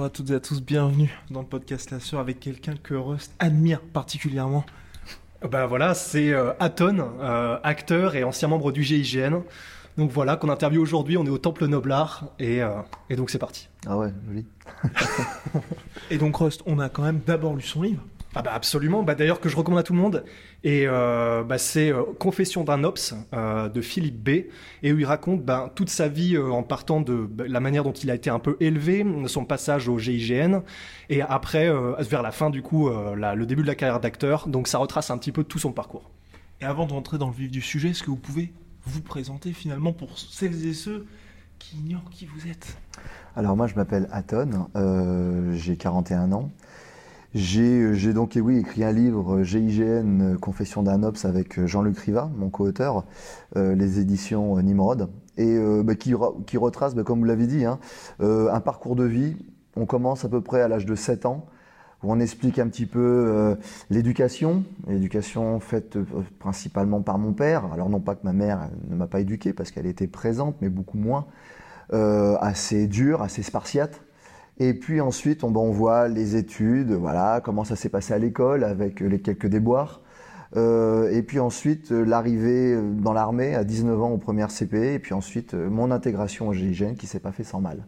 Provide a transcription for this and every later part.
Bonjour à toutes et à tous, bienvenue dans le podcast La Sœur avec quelqu'un que Rust admire particulièrement. Ben voilà, c'est euh, Aton, euh, acteur et ancien membre du GIGN. Donc voilà, qu'on interviewe aujourd'hui, on est au Temple Noblard et, euh, et donc c'est parti. Ah ouais, joli. Et donc Rust, on a quand même d'abord lu son livre. Ah bah absolument, bah d'ailleurs que je recommande à tout le monde. Et euh, bah c'est euh, Confession d'un Ops euh, de Philippe B. Et où il raconte bah, toute sa vie euh, en partant de bah, la manière dont il a été un peu élevé, son passage au GIGN, et après euh, vers la fin du coup, euh, la- le début de la carrière d'acteur. Donc ça retrace un petit peu tout son parcours. Et avant de rentrer dans le vif du sujet, est-ce que vous pouvez vous présenter finalement pour celles et ceux qui ignorent qui vous êtes? Alors moi je m'appelle Aton, euh, j'ai 41 ans. J'ai j'ai donc eh oui, écrit un livre euh, GIGN euh, Confession d'un Ops avec euh, Jean-Luc Riva, mon co-auteur, euh, les éditions euh, Nimrod, et euh, bah, qui, qui retrace, bah, comme vous l'avez dit, hein, euh, un parcours de vie. On commence à peu près à l'âge de 7 ans, où on explique un petit peu euh, l'éducation, l'éducation faite euh, principalement par mon père. Alors non pas que ma mère ne m'a pas éduqué, parce qu'elle était présente, mais beaucoup moins. Euh, assez dure, assez spartiate. Et puis ensuite, on, ben, on voit les études, voilà, comment ça s'est passé à l'école avec les quelques déboires. Euh, et puis ensuite, euh, l'arrivée euh, dans l'armée à 19 ans aux premières CPE, et puis ensuite mon intégration au GIGN qui s'est pas fait sans mal.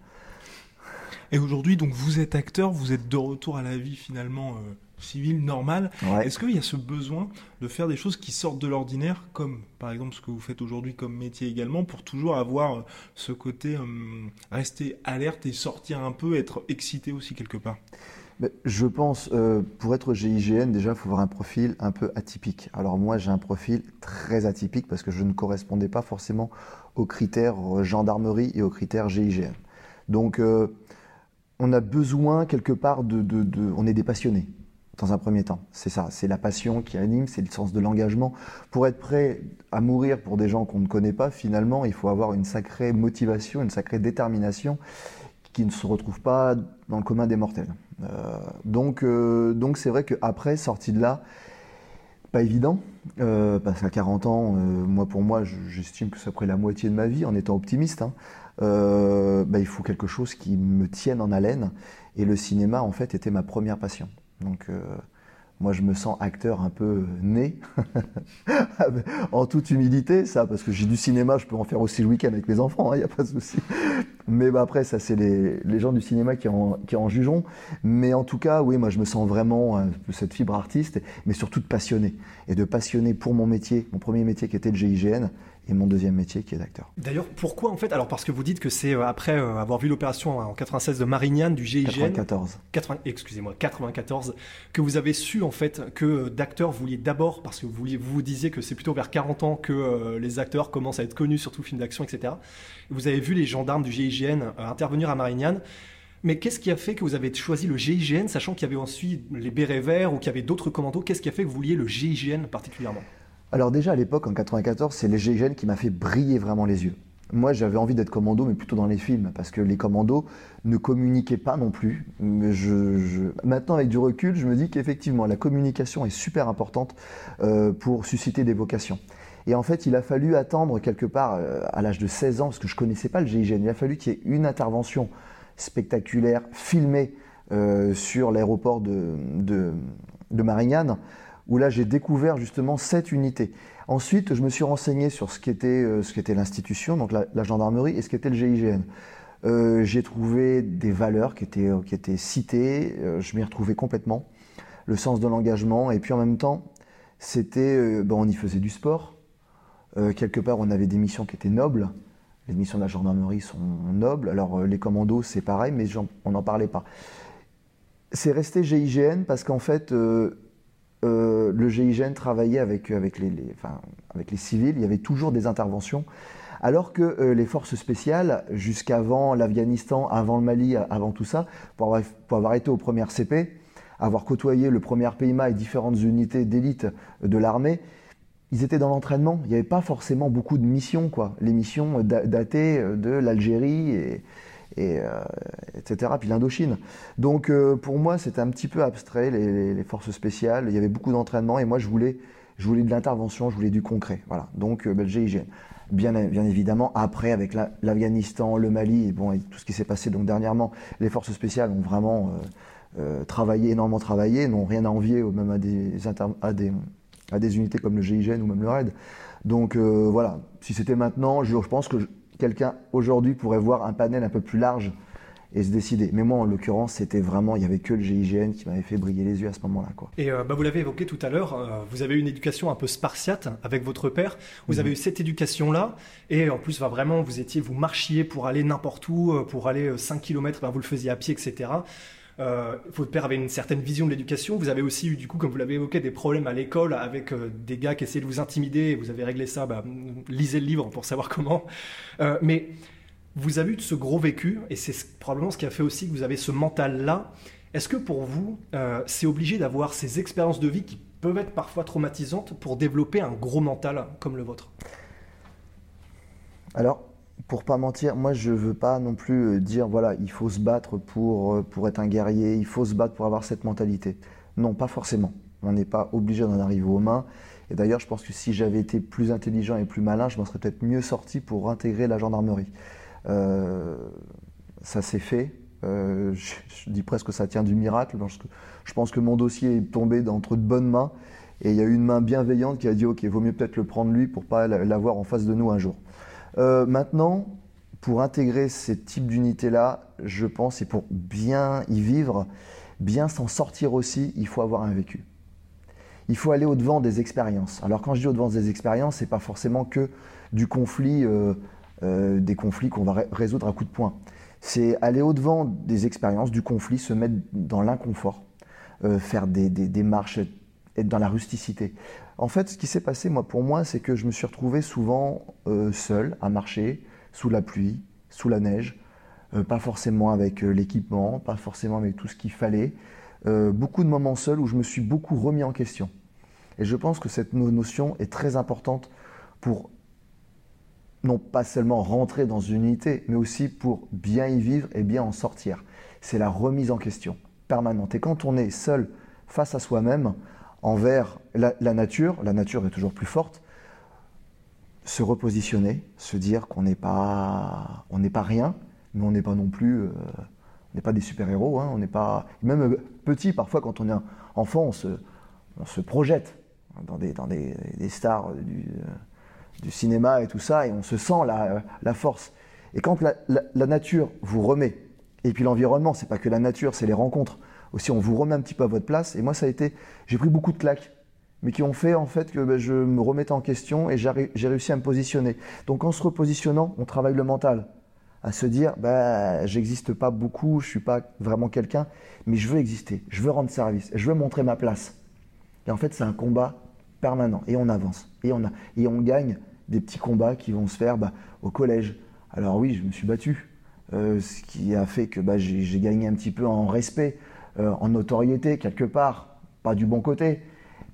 Et aujourd'hui, donc vous êtes acteur, vous êtes de retour à la vie finalement civile, normale. Ouais. Est-ce qu'il y a ce besoin de faire des choses qui sortent de l'ordinaire, comme par exemple ce que vous faites aujourd'hui comme métier également, pour toujours avoir euh, ce côté euh, rester alerte et sortir un peu, être excité aussi quelque part? Mais Je pense, euh, pour être GIGN, déjà, il faut avoir un profil un peu atypique. Alors moi, j'ai un profil très atypique parce que je ne correspondais pas forcément aux critères gendarmerie et aux critères GIGN. Donc, euh, on a besoin quelque part de, de- de- On est des passionnés, dans un premier temps. C'est ça, c'est la passion qui anime, c'est le sens de l'engagement. Pour être prêt à mourir pour des gens qu'on ne connaît pas, finalement, il faut avoir une sacrée motivation, une sacrée détermination qui ne se retrouve pas dans le commun des mortels. Euh, donc, euh, donc c'est vrai qu'après, sorti de là, pas évident, euh, parce qu'à 40 ans, moi pour moi, je- j'estime que c'est après la moitié de ma vie, en étant optimiste. hein. Bah, il faut quelque chose qui me tienne en haleine, et le cinéma en fait était ma première passion. Donc euh, moi je me sens acteur un peu né, en toute humilité, ça, parce que j'ai du cinéma, je peux en faire aussi le week-end avec mes enfants, il n'y a pas de souci. Mais bah, après, ça, c'est les, les gens du cinéma qui en, qui en jugeront. Mais en tout cas, oui, moi, je me sens vraiment euh, cette fibre artiste, mais surtout de passionné. Et de passionné pour mon métier, mon premier métier qui était le GIGN, et mon deuxième métier qui est d'acteur. D'ailleurs, pourquoi en fait Alors parce que vous dites que c'est euh, après euh, avoir vu l'opération en 96 de Marignane du GIGN, 94. 80 excusez-moi, 94, que vous avez su en fait que euh, d'acteurs vous vouliez d'abord, parce que vous, vouliez- vous vous disiez que c'est plutôt vers 40 ans que euh, les acteurs commencent à être connus, surtout films d'action, etc. Vous avez vu les gendarmes du GIGN euh, intervenir à Marignane. Mais qu'est-ce qui a fait que vous avez choisi le GIGN, sachant qu'il y avait ensuite les bérets verts ou qu'il y avait d'autres commandos Qu'est-ce qui a fait que vous vouliez le GIGN particulièrement? Alors déjà à l'époque, en 94, c'est les GIGN qui m'a fait briller vraiment les yeux. Moi, j'avais envie d'être commando, mais plutôt dans les films, parce que les commandos ne communiquaient pas non plus. Mais Maintenant, avec du recul, je me dis qu'effectivement, la communication est super importante euh, pour susciter des vocations. Et en fait, il a fallu attendre quelque part euh, à l'âge de 16 ans, parce que je connaissais pas le GIGN, il a fallu qu'il y ait une intervention spectaculaire, filmée euh, sur l'aéroport de, de, de Marignane, où là j'ai découvert justement cette unité. Ensuite, je me suis renseigné sur ce qu'était euh, ce l'institution, donc la, gendarmerie, et ce qu'était le GIGN. Euh, j'ai trouvé des valeurs qui étaient, euh, qui étaient citées, je m'y retrouvais complètement, le sens de l'engagement, et puis en même temps, c'était, ben, on y faisait du sport, quelque part on avait des missions qui étaient nobles, les missions de la gendarmerie sont nobles, alors les commandos c'est pareil, mais on n'en parlait pas. C'est resté GIGN parce qu'en fait, euh, euh, le GIGN travaillait avec, avec, les, enfin, avec les civils, il y avait toujours des interventions, alors que euh, les forces spéciales, jusqu'avant l'Afghanistan, avant le Mali, avant tout ça, pour avoir, pour avoir été aux premières CP, avoir côtoyé le premier PIMA et différentes unités d'élite de l'armée, ils étaient dans l'entraînement. Il n'y avait pas forcément beaucoup de missions, quoi. Les missions da- datées euh, de l'Algérie et, et, euh, etc. Puis l'Indochine. Donc euh, pour moi, c'était un petit peu abstrait les, forces spéciales. Il y avait beaucoup d'entraînement et moi, je voulais Je voulais de l'intervention, je voulais du concret. Voilà. Donc, euh, le GIGN. Bien, évidemment, après, avec la- l'Afghanistan, le Mali, et, bon, tout ce qui s'est passé donc dernièrement, les forces spéciales ont vraiment euh, travaillé, énormément travaillé, n'ont rien à envier même à des, unités comme le GIGN ou même le RAID. Donc voilà, si c'était maintenant, je, pense que quelqu'un aujourd'hui pourrait voir un panel un peu plus large et se décider. Mais moi, en l'occurrence, c'était vraiment, il y avait que le GIGN qui m'avait fait briller les yeux à ce moment-là. Quoi. Et euh, bah, vous l'avez évoqué tout à l'heure, euh, vous avez eu une éducation un peu spartiate avec votre père. Vous avez eu cette éducation-là, et en plus, bah, vraiment, vous étiez, vous marchiez pour aller n'importe où, euh, pour aller euh, 5 km, vous le faisiez à pied, etc. Votre père avait une certaine vision de l'éducation. Vous avez aussi eu, du coup, comme vous l'avez évoqué, des problèmes à l'école avec euh, des gars qui essayaient de vous intimider. Vous avez réglé ça. Bah, lisez le livre pour savoir comment. Euh, mais vous avez eu ce gros vécu, et c'est ce- probablement ce qui a fait aussi que vous avez ce mental-là. Est-ce que pour vous, euh, c'est obligé d'avoir ces expériences de vie qui peuvent être parfois traumatisantes pour développer un gros mental comme le vôtre? Alors, pour pas mentir, moi je veux pas non plus euh, dire voilà, il faut se battre pour, euh, pour être un guerrier, il faut se battre pour avoir cette mentalité. Non, pas forcément. On n'est pas obligé d'en arriver aux mains. Et d'ailleurs, je pense que si j'avais été plus intelligent et plus malin, je m'en serais peut-être mieux sorti pour intégrer la gendarmerie. Euh, ça s'est fait. Je, je dis presque que ça tient du miracle, parce que je pense que mon dossier est tombé entre de bonnes mains. Et il y a eu une main bienveillante qui a dit Ok, vaut mieux peut-être le prendre lui pour pas l'avoir en face de nous un jour. Euh, maintenant, pour intégrer ces types d'unités-là, je pense, et pour bien y vivre, bien s'en sortir aussi, il faut avoir un vécu. Il faut aller au-devant des expériences. Alors quand je dis au-devant des expériences, c'est pas forcément que du conflit, euh, euh, des conflits qu'on va ré- résoudre à coup de poing. C'est aller au-devant des expériences, du conflit, se mettre dans l'inconfort, faire des, des, des être- dans la rusticité. En fait, ce qui s'est passé, moi, pour moi, c'est que je me suis retrouvé souvent euh, seul à marcher, sous la pluie, sous la neige, euh, pas forcément avec euh, l'équipement, pas forcément avec tout ce qu'il fallait. Euh, beaucoup de moments seuls où je me suis beaucoup remis en question. Et je pense que cette no- notion est très importante pour non pas seulement rentrer dans une unité, mais aussi pour bien y vivre et bien en sortir. C'est la remise en question permanente. Et quand on est seul face à soi-même, envers la, nature, la nature est toujours plus forte, se repositionner, se dire qu'on n'est pas, on n'est pas rien, mais on n'est pas non plus, euh, on n'est pas des super-héros, hein, on n'est pas, même euh, petit parfois quand on est enfant, on se, on se projette dans des, dans des, des stars du, euh, cinéma et tout ça, et on se sent la, la force. Et quand la- la nature vous remet, et puis l'environnement, c'est pas que la nature, c'est les rencontres. Aussi, on vous remet un petit peu à votre place. Et moi, ça a été, j'ai pris beaucoup de claques, mais qui ont fait en fait que ben, je me remettais en question et j'ai ré- j'ai réussi à me positionner. Donc, en se repositionnant, on travaille le mental, à se dire, bah, j'existe pas beaucoup, je suis pas vraiment quelqu'un, mais je veux exister, je veux rendre service, je veux montrer ma place. Et en fait, c'est un combat permanent. Et on avance. Et on, a, et on gagne des petits combats qui vont se faire bah, au collège. Alors oui, je me suis battu. Euh, ce qui a fait que bah, j'ai gagné un petit peu en respect, en notoriété, quelque part. Pas du bon côté.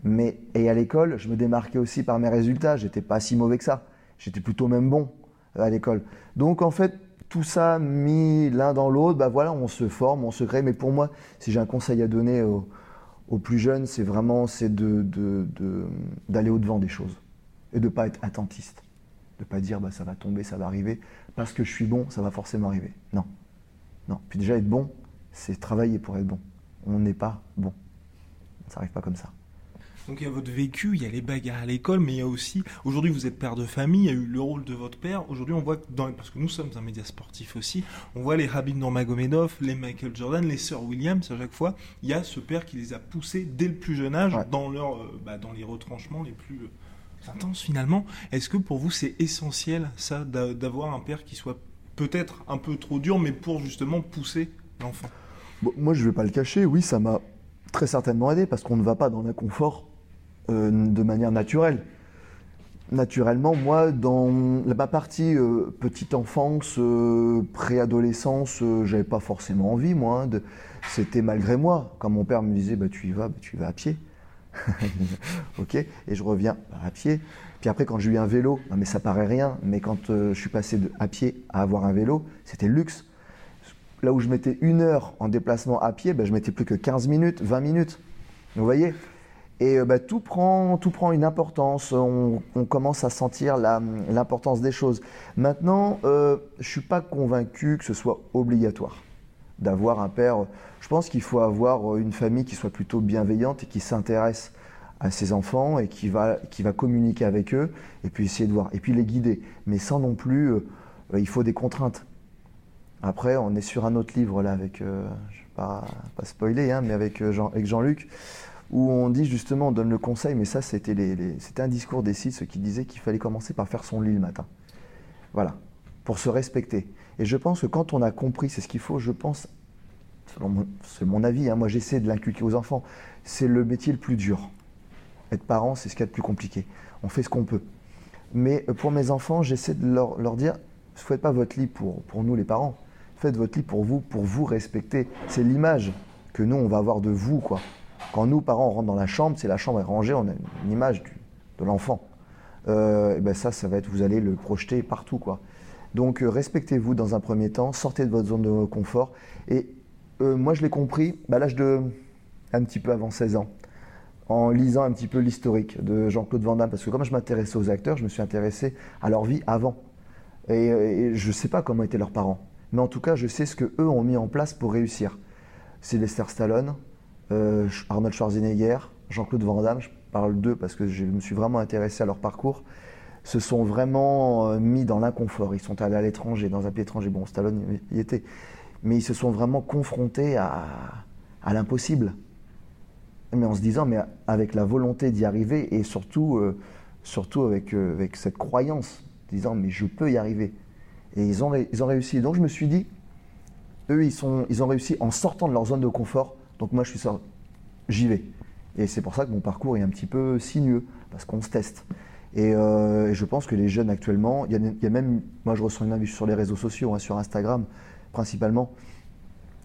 Mais, et à l'école, je me démarquais aussi par mes résultats. J'étais pas si mauvais que ça. J'étais plutôt même bon euh, à l'école. Donc en fait, tout ça mis l'un dans l'autre, bah voilà, on se forme, on se crée. Mais pour moi, si j'ai un conseil à donner aux, plus jeunes, c'est vraiment c'est de, d'aller au-devant des choses et de pas être attentiste. De pas dire bah, ça va tomber, ça va arriver, parce que je suis bon, ça va forcément arriver. Non. Non. Puis déjà, être bon, c'est travailler pour être bon. On n'est pas bon. Ça n'arrive pas comme ça. Donc il y a votre vécu, il y a les bagarres à l'école, mais il y a aussi, aujourd'hui vous êtes père de famille, il y a eu le rôle de votre père. Aujourd'hui on voit, que dans, parce que nous sommes un média sportif aussi, on voit les Habib Nurmagomedov, les Michael Jordan, les Sir Williams, à chaque fois, il y a ce père qui les a poussés dès le plus jeune âge Ouais. dans, leur, euh, bah, dans les retranchements les plus euh, intenses finalement. Est-ce que pour vous c'est essentiel ça, d'a- d'avoir un père qui soit peut-être un peu trop dur, mais pour justement pousser l'enfant? Bon, moi, je ne vais pas le cacher, oui, ça m'a très certainement aidé, parce qu'on ne va pas dans l'inconfort euh, de manière naturelle. Naturellement, moi, dans ma partie euh, petite enfance, euh, préadolescence, euh, j'avais pas forcément envie, moi. hein. C'était malgré moi. Quand mon père me disait, bah, tu y vas, bah, tu y vas à pied. ok, et je reviens à pied. Puis après, quand j'ai eu un vélo, non, mais ça paraît rien, mais quand je suis passé de à pied à avoir un vélo, c'était le luxe. Là où je mettais une heure en déplacement à pied, ben, je mettais plus que 15 minutes, 20 minutes. Vous voyez? Et euh, bah, tout, prend, tout prend une importance, on, commence à sentir l'importance des choses. Maintenant, euh, je ne suis pas convaincu que ce soit obligatoire d'avoir un père. Je pense qu'il faut avoir une famille qui soit plutôt bienveillante et qui s'intéresse à ses enfants et qui va, qui va communiquer avec eux et puis essayer de voir, et puis les guider. Mais sans non plus, euh, il faut des contraintes. Après, on est sur un autre livre là avec, euh, je vais pas, spoiler, hein, mais avec euh, Jean- avec Jean-Luc, où on dit justement, on donne le conseil, mais ça c'était un discours des Sith qui disait qu'il fallait commencer par faire son lit le matin. Voilà, pour se respecter. Et je pense que quand on a compris, c'est ce qu'il faut, je pense, c'est mon avis, hein, moi j'essaie de l'inculquer aux enfants, c'est le métier le plus dur. Être parent, c'est ce qu'il y a de plus compliqué. On fait ce qu'on peut. Mais euh, pour mes enfants, j'essaie de leur, dire, ne faites pas votre lit pour nous les parents, faites votre lit pour vous, pour vous respecter. C'est l'image que nous, on va avoir de vous, quoi. Quand nous, parents, on rentre dans la chambre, c'est la chambre est rangée, on a une image de l'enfant. Euh, et ben ça, ça va être, vous allez le projeter partout, quoi. Donc, euh, respectez-vous dans un premier temps, sortez de votre zone de confort. Et euh, moi, je l'ai compris à l'âge de un petit peu avant 16 ans, en lisant un petit peu l'historique de Jean-Claude Van Damme, parce que comme je m'intéressais aux acteurs, je me suis intéressé à leur vie avant. Et, et je ne sais pas comment étaient leurs parents, mais en tout cas, je sais ce que eux ont mis en place pour réussir. Sylvester Stallone, euh, Arnold Schwarzenegger, Jean-Claude Van Damme, je parle d'eux parce que je me suis vraiment intéressé à leur parcours, se sont vraiment euh, mis dans l'inconfort. Ils sont allés à l'étranger, dans un pays étranger. Bon, Stallone y était. Mais ils se sont vraiment confrontés à, l'impossible. Mais en se disant, mais avec la volonté d'y arriver et surtout, euh, surtout avec cette croyance, disant, mais je peux y arriver. Et ils ont, ils ont réussi. Donc je me suis dit, eux, ils, sont, ils ont réussi en sortant de leur zone de confort. Donc moi, je suis sorti, j'y vais. Et c'est pour ça que mon parcours est un petit peu sinueux, parce qu'on se teste. Et, euh, je pense que les jeunes actuellement, il y, a, même, moi je reçois une invite sur les réseaux sociaux, hein, sur Instagram principalement,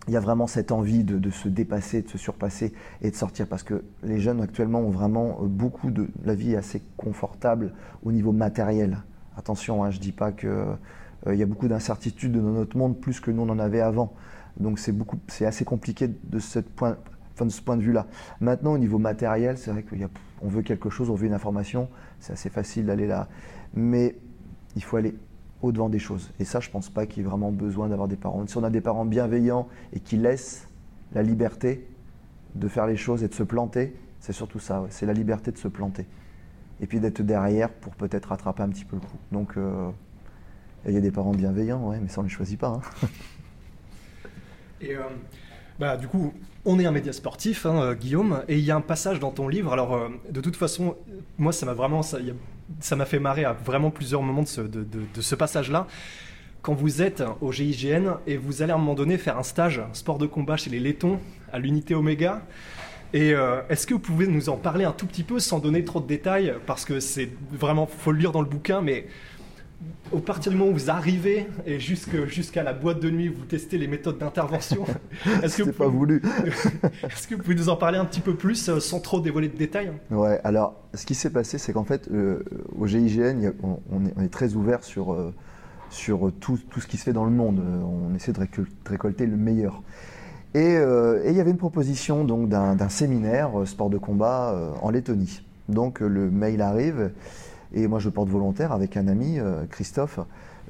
il y a vraiment cette envie de, se dépasser, de se surpasser et de sortir, parce que les jeunes actuellement ont vraiment euh, beaucoup de, la vie assez confortable au niveau matériel. Attention, hein, je ne dis pas que il y a beaucoup d'incertitudes dans notre monde, plus que nous on en avait avant. Donc c'est beaucoup, c'est assez compliqué de, ce point de vue-là. Maintenant, au niveau matériel, c'est vrai qu'on veut quelque chose, on veut une information, c'est assez facile d'aller là. Mais il faut aller au-devant des choses. Et ça, je pense pas qu'il y ait vraiment besoin d'avoir des parents. Si on a des parents bienveillants et qui laissent la liberté de faire les choses et de se planter, c'est surtout ça, c'est la liberté de se planter. Et puis d'être derrière pour peut-être rattraper un petit peu le coup. Donc, euh, il y a des parents bienveillants, ouais, mais ça, on ne les choisit pas. hein. Et euh, bah, du coup, on est un média sportif, hein, euh, Guillaume, et il y a un passage dans ton livre. Alors, euh, de toute façon, moi, ça m'a vraiment, ça m'a fait marrer à vraiment plusieurs moments de ce, passage-là. Quand vous êtes au GIGN et vous allez à un moment donné faire un stage sport de combat chez les Lettons à l'unité Oméga. Et est-ce que vous pouvez nous en parler un tout petit peu sans donner trop de détails Parce que c'est vraiment, faut le lire dans le bouquin, mais au partir du moment où vous arrivez et jusqu'à la boîte de nuit, vous testez les méthodes d'intervention. Est-ce que, C'était vous pas voulu. est-ce que vous pouvez nous en parler un petit peu plus euh, sans trop dévoiler de détails Ouais, alors ce qui s'est passé, c'est qu'en fait, euh, au GIGN, on, on est, on est très ouvert sur, euh, sur tout, tout ce qui se fait dans le monde. On essaie de, récol- de récolter le meilleur. Et, euh, et il y avait une proposition donc d'un séminaire sport de combat en Lettonie. Donc le mail arrive et moi je porte volontaire avec un ami, euh, Christophe,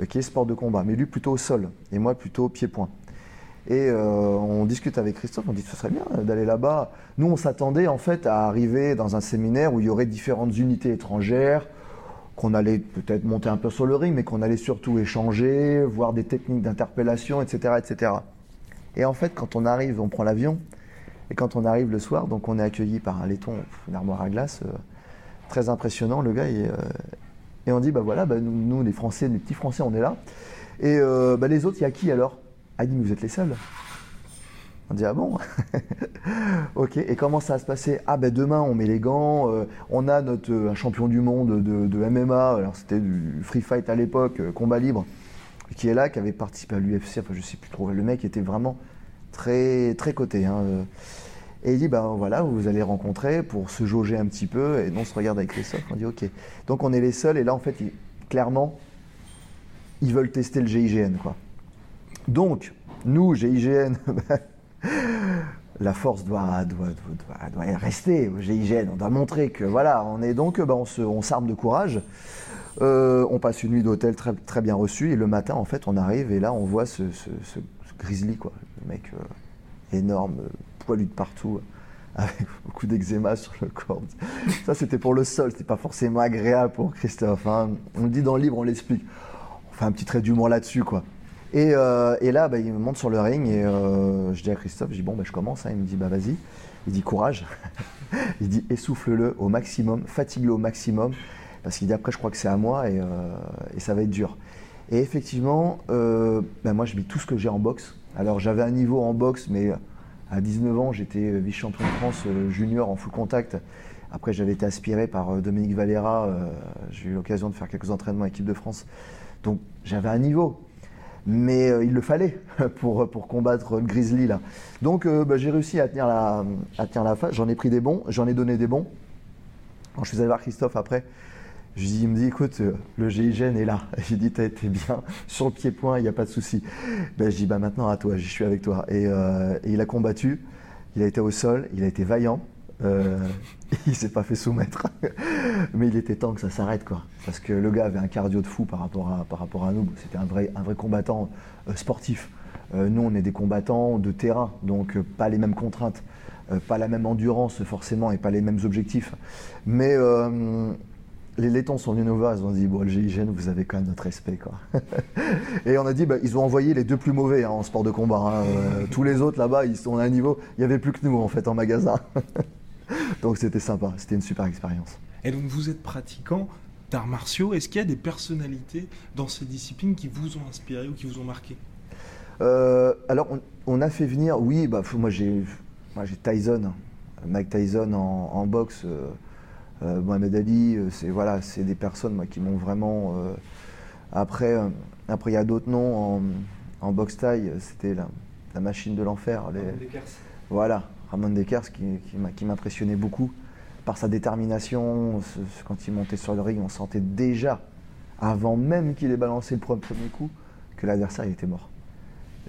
euh, qui est sport de combat, mais lui plutôt au sol et moi plutôt pied-point. Et euh, on discute avec Christophe, on dit ce serait bien d'aller là-bas. Nous, on s'attendait en fait à arriver dans un séminaire où il y aurait différentes unités étrangères, qu'on allait peut-être monter un peu sur le ring, mais qu'on allait surtout échanger, voir des techniques d'interpellation, etc., etc. Et en fait, quand on arrive, on prend l'avion, et quand on arrive le soir, donc on est accueilli par un laiton, une armoire à glace, très impressionnant, le gars, et, euh, et on dit, bah voilà, bah, nous, nous, les Français, les petits Français, on est là. Et euh, bah, les autres, il y a qui alors? Ah, dit, mais vous êtes les seuls. On dit, ah bon? Ok, et comment ça va se passer? Ah, ben demain, on met les gants, euh, on a notre un champion du monde de, MMA, alors c'était du free fight à l'époque, combat libre, qui est là, qui avait participé à l'UFC, enfin je sais plus trop, le mec était vraiment très, très coté. hein. Et il dit, ben voilà, vous vous allez rencontrer pour se jauger un petit peu, et on se regarde avec les softs, on dit, ok. Donc on est les seuls, et là, en fait, clairement, ils veulent tester le GIGN, quoi. Donc, nous, GIGN, la force doit, rester au GIGN. On doit montrer que voilà, on est donc, bah, on, s'arme de courage. Euh, on passe une nuit d'hôtel très, bien reçue et le matin, en fait, on arrive et là, on voit ce, grizzly, quoi. Le mec euh, énorme, poilu de partout, avec beaucoup d'eczéma sur le corps. Ça, c'était pour le sol, c'était pas forcément agréable pour Christophe. hein. On le dit dans le livre, on l'explique. On fait un petit trait d'humour là-dessus, quoi. Et, euh, et là, bah, il me monte sur le ring et euh, je dis à Christophe, je dis bon, bah, je commence. hein. Il me dit bah vas-y. Il dit courage. il dit essouffle-le au maximum, fatigue-le au maximum, parce qu'il dit après je crois que c'est à moi et, euh, et ça va être dur. Et effectivement, bah, moi je mets tout ce que j'ai en boxe. Alors j'avais un niveau en boxe, mais à 19 ans j'étais vice-champion de France euh, junior en full contact. Après j'avais été aspiré par euh, Dominique Valera. euh, j'ai eu l'occasion de faire quelques entraînements à l'équipe de France. Donc j'avais un niveau mais euh, il le fallait pour, pour combattre le Grizzly là. Donc euh, bah, j'ai réussi à tenir la, tenir la face, j'en ai pris des bons, j'en ai donné des bons. Quand je suis allé voir Christophe après, je lui dis, il me dit écoute, euh, le GIGN est là. J'ai dit t'as été bien sur le pied-point, il n'y a pas de souci. Ben, je dis bah maintenant à toi, je suis avec toi. Et, euh, il a combattu, il a été au sol, il a été vaillant. Euh, il s'est pas fait soumettre, mais il était temps que ça s'arrête quoi, parce que le gars avait un cardio de fou par rapport à, nous. C'était un vrai, combattant euh, sportif. Nous, on est des combattants de terrain, donc pas les mêmes contraintes, pas la même endurance forcément et pas les mêmes objectifs. Mais les laitons sont venus nous voir, ils ont dit bon, le GIGN, vous avez quand même notre respect quoi. et on a dit bah, ils ont envoyé les deux plus mauvais hein, en sport de combat. hein. Euh, tous les autres là-bas, ils sont à un niveau. Il n'y avait plus que nous en fait en magasin. Donc c'était sympa, c'était une super expérience. Et donc vous êtes pratiquant d'arts martiaux. Est-ce qu'il y a des personnalités dans ces disciplines qui vous ont inspiré ou qui vous ont marqué? Euh, alors, on, on a fait venir, oui, bah, moi j'ai moi, j'ai Tyson, Mike Tyson en, en boxe, euh, euh, Mohamed Ali, euh, c'est voilà, c'est des personnes moi, qui m'ont vraiment. euh, après, après il y a d'autres noms en, en boxe taille, c'était la, la machine de l'enfer. les- voilà, Ramon Dekers qui, qui m'a- qui m'impressionnait beaucoup par sa détermination. quand il montait sur le ring, on sentait déjà, avant même qu'il ait balancé le pre- premier coup, que l'adversaire était mort.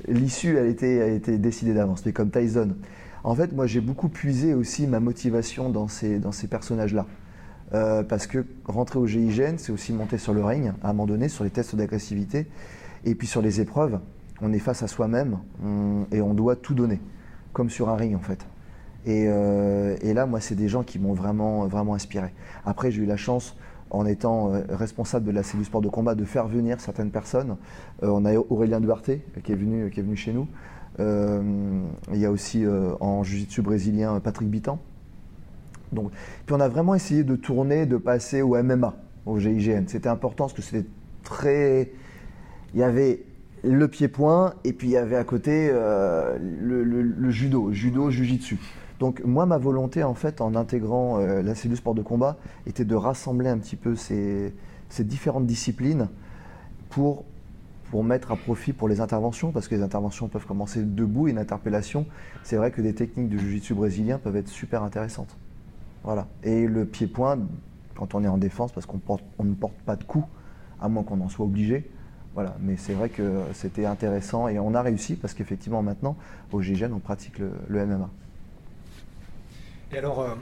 L'issue, elle était, elle était décidée d'avance, mais comme Tyson. En fait, moi, j'ai beaucoup puisé aussi ma motivation dans ces, dans ces personnages-là. Euh, parce que rentrer au GIGN, c'est aussi monter sur le ring, à un moment donné, sur les tests d'agressivité. Et puis sur les épreuves, on est face à soi-même et on doit tout donner, comme sur un ring en fait. Et, euh, et là, moi, c'est des gens qui m'ont vraiment, vraiment inspiré. Après, j'ai eu la chance, en étant euh, responsable de la cellule sport de combat, de faire venir certaines personnes. On a Aurélien Duarte qui est venu, qui est venu chez nous. Il y a aussi en jiu-jitsu brésilien Patrick Bitan. Donc, puis on a vraiment essayé de tourner, de passer au MMA, au GIGN. C'était important parce que c'était très. Il y avait le pied-point et puis il y avait à côté euh, le, le- judo, judo, jujitsu. Donc moi, ma volonté en fait, en intégrant euh, la cellule sport de combat, était de rassembler un petit peu ces, ces différentes disciplines pour pour mettre à profit pour les interventions, parce que les interventions peuvent commencer debout et une interpellation, c'est vrai que des techniques de jiu-jitsu brésilien peuvent être super intéressantes. Voilà. Et le pied-point, quand on est en défense, parce qu'on on ne porte pas de coups, à moins qu'on en soit obligé. Voilà. Mais c'est vrai que c'était intéressant et on a réussi parce qu'effectivement maintenant, au GIGN, on pratique le, le MMA. Et alors, euh,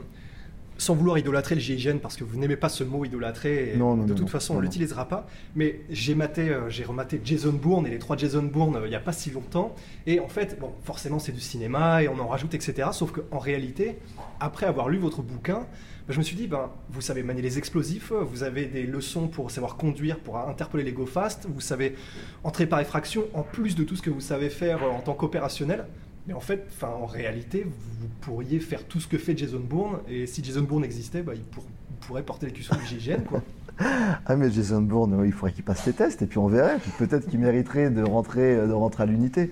sans vouloir idolâtrer le GIGN, parce que vous n'aimez pas ce mot idolâtrer, et Non, non, de non, toute façon, on ne l'utilisera pas, mais j'ai maté, euh, j'ai rematé Jason Bourne et les trois Jason Bourne euh, il n'y a pas si longtemps, et en fait, bon, forcément c'est du cinéma, et on en rajoute, etc., sauf qu'en réalité, après avoir lu votre bouquin, ben, je me suis dit, ben, vous savez manier les explosifs, vous avez des leçons pour savoir conduire, pour interpeller les go fast, vous savez entrer par effraction, en plus de tout ce que vous savez faire euh, en tant qu'opérationnel. Mais en fait, en réalité, vous pourriez faire tout ce que fait Jason Bourne, et si Jason Bourne existait, bah, il, pour- il pourrait porter cuissons du GIGN, quoi. Ah mais Jason Bourne, il faudrait qu'il passe les tests et puis on verrait. Peut-être qu'il mériterait de rentrer, de rentrer à l'unité.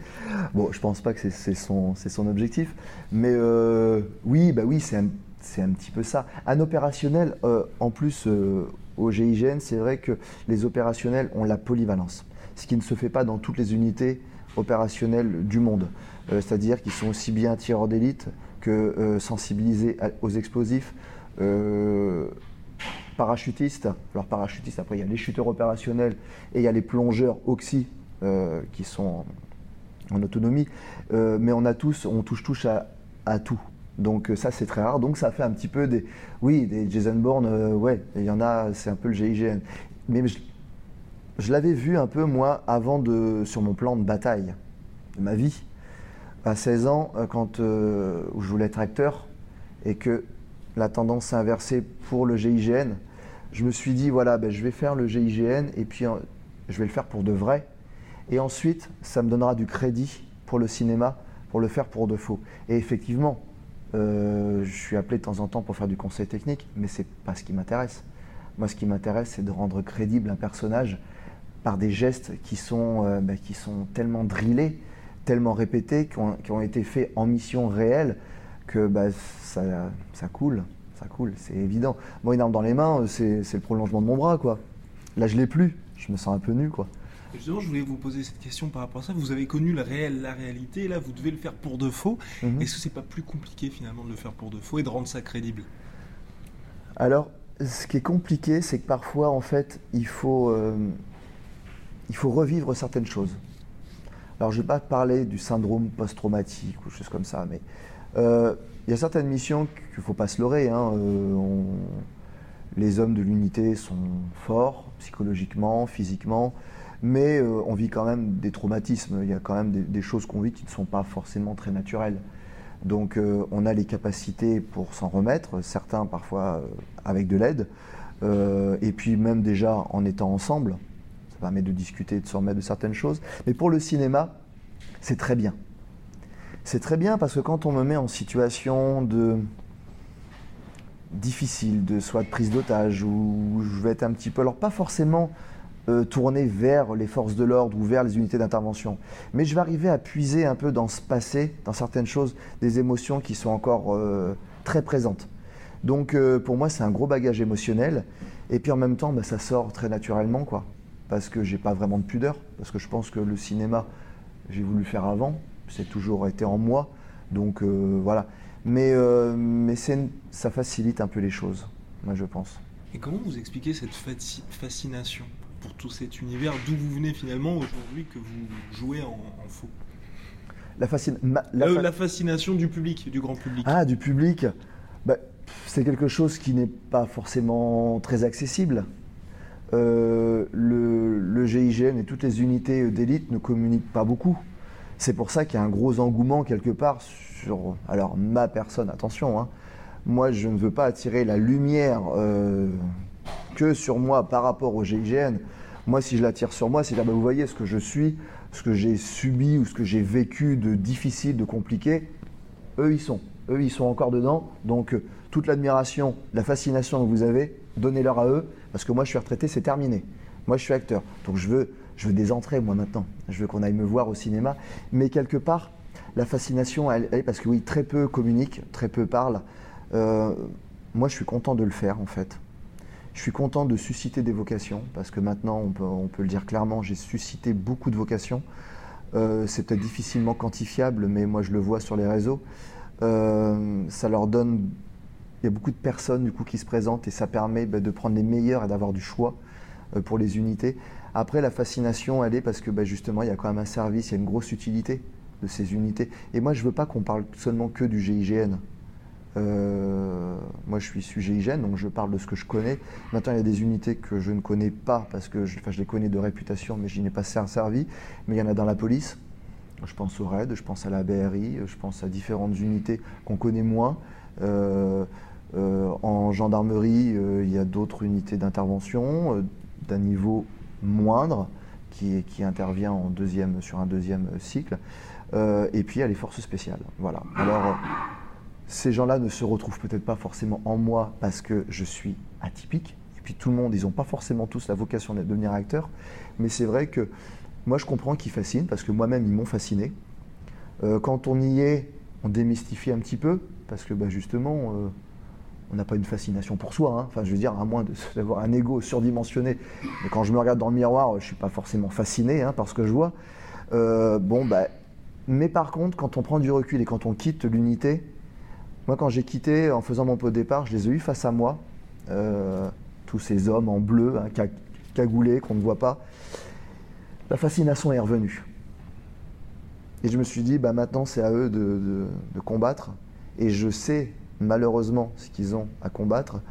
Bon, je pense pas que c'est- son, objectif. Mais euh, oui, bah oui, c'est un, petit peu ça. Un opérationnel, euh, en plus euh, au GIGN, c'est vrai que les opérationnels ont la polyvalence. Ce qui ne se fait pas dans toutes les unités opérationnelles du monde. Euh, C'est-à-dire qu'ils sont aussi bien tireurs d'élite que euh, sensibilisés aux explosifs. euh, parachutistes. Alors parachutistes, après il y a les chuteurs opérationnels et il y a les plongeurs oxy qui sont en, autonomie. Mais on a tous, on touche tous à tout. Donc ça c'est très rare. Donc ça fait un petit peu des, oui, des Jason Bourne, ouais, il y en a, c'est un peu le GIGN. Mais je, je l'avais vu un peu moi avant de, sur mon plan de bataille de ma vie. À 16 ans, euh, quand euh, où je voulais être acteur et que la tendance s'est inversée pour le GIGN, je me suis dit voilà, ben, je vais faire le GIGN et puis euh, je vais le faire pour de vrai. Et ensuite, ça me donnera du crédit pour le cinéma, pour le faire pour de faux. Et effectivement, je suis appelé de temps en temps pour faire du conseil technique, mais c'est pas ce qui m'intéresse. Moi, ce qui m'intéresse, c'est de rendre crédible un personnage par des gestes qui sont, ben, qui sont tellement drillés, tellement répétés, qui ont, qui ont été faits en mission réelle, que ben, ça, ça coule. Ça coule, c'est évident. Moi, une arme dans les mains, c'est c'est le prolongement de mon bras, quoi. Là, je l'ai plus. Je me sens un peu nu, quoi. Et Justement, je voulais vous poser cette question par rapport à ça. Vous avez connu le réel, la réalité, et là, vous devez le faire pour de faux. Mhm. Est-ce que c'est pas plus compliqué finalement de le faire pour de faux et de rendre ça crédible? Alors, ce qui est compliqué, c'est que parfois, en fait, il faut, euh, il faut revivre certaines choses. Alors, je ne vais pas parler du syndrome post-traumatique ou choses comme ça, mais euh, il y a certaines missions qu'il ne faut pas se leurrer. hein. Euh, les hommes de l'unité sont forts psychologiquement, physiquement, mais euh, on vit quand même des traumatismes. Il y a quand même des, choses qu'on vit qui ne sont pas forcément très naturelles. Donc on a les capacités pour s'en remettre, certains parfois avec de l'aide, et puis même déjà en étant ensemble, permet de discuter, de se remettre de certaines choses. Mais pour le cinéma, c'est très bien. C'est très bien parce que quand on me met en situation de difficile, de soit de prise d'otage, ou je vais être un petit peu, alors pas forcément euh, tourné vers les forces de l'ordre ou vers les unités d'intervention, mais je vais arriver à puiser un peu dans ce passé, dans certaines choses, des émotions qui sont encore euh, très présentes. Donc euh, pour moi, c'est un gros bagage émotionnel, et puis en même temps, bah, ça sort très naturellement, quoi, parce que j'ai pas vraiment de pudeur, parce que je pense que le cinéma, j'ai voulu faire avant, c'est toujours été en moi, donc euh, voilà. Mais, euh, mais ça facilite un peu les choses, moi je pense. Et comment vous expliquez cette fascination pour tout cet univers D'où vous venez finalement aujourd'hui que vous jouez en, en faux? La, fascine- ma- la Euh, fa- la fascination du public, du grand public. Ah, du public, bah, c'est quelque chose qui n'est pas forcément très accessible. Euh, le, GIGN et toutes les unités d'élite ne communiquent pas beaucoup. C'est pour ça qu'il y a un gros engouement quelque part sur alors ma personne. Attention, hein. moi je ne veux pas attirer la lumière euh, que sur moi par rapport au GIGN. Moi, si je l'attire sur moi, c'est dire bah, vous voyez ce que je suis, ce que j'ai subi ou ce que j'ai vécu de difficile, de compliqué. Eux, ils sont. Eux, ils sont encore dedans. Donc, euh, toute l'admiration, la fascination que vous avez, donnez-leur à eux, parce que moi, je suis retraité, c'est terminé. Moi, je suis acteur. Donc, je veux, je veux des entrées, moi, maintenant. Je veux qu'on aille me voir au cinéma. Mais quelque part, la fascination, elle, est parce que oui, très peu communiquent, très peu parlent. Euh, moi, je suis content de le faire, en fait. Je suis content de susciter des vocations, parce que maintenant, on peut, on peut le dire clairement, j'ai suscité beaucoup de vocations. Euh, c'est peut-être difficilement quantifiable, mais moi, je le vois sur les réseaux. Euh, ça leur donne. Il y a beaucoup de personnes du coup qui se présentent et ça permet bah, de prendre les meilleurs et d'avoir du choix euh, pour les unités. Après, la fascination, elle est parce que bah, justement, il y a quand même un service, il y a une grosse utilité de ces unités. Et moi, je veux pas qu'on parle seulement que du GIGN. Euh, moi, je suis issu GIGN, donc je parle de ce que je connais. Maintenant, il y a des unités que je ne connais pas parce que je, les connais de réputation, mais je n'y ai pas ser- servi. Mais il y en a dans la police. Je pense au RAID, je pense à la BRI, je pense à différentes unités qu'on connaît moins. Euh, en gendarmerie, euh, il y a d'autres unités d'intervention euh, d'un niveau moindre qui, intervient en deuxième, sur un deuxième cycle. Euh, et puis il y a les forces spéciales. Voilà. Alors, euh, ces gens-là ne se retrouvent peut-être pas forcément en moi parce que je suis atypique. Et puis tout le monde, ils n'ont pas forcément tous la vocation de devenir acteur. Mais c'est vrai que moi, je comprends qu'ils fascinent parce que moi-même, ils m'ont fasciné. Euh, quand on y est, on démystifie un petit peu parce que bah, justement, euh, on n'a pas une fascination pour soi. hein. Enfin, je veux dire, à moins d'avoir un ego surdimensionné. Quand je me regarde dans le miroir, je ne suis pas forcément fasciné hein, par ce que je vois. Euh, bah, mais par contre, quand on prend du recul et quand on quitte l'unité, moi, quand j'ai quitté en faisant mon pot de départ, je les ai eus face à moi. Euh, tous ces hommes en bleu, hein, ca- cagoulés, qu'on ne voit pas. La fascination est revenue. Et je me suis dit, bah, maintenant, c'est à eux de combattre. et je sais malheureusement ce qu'ils ont à combattre.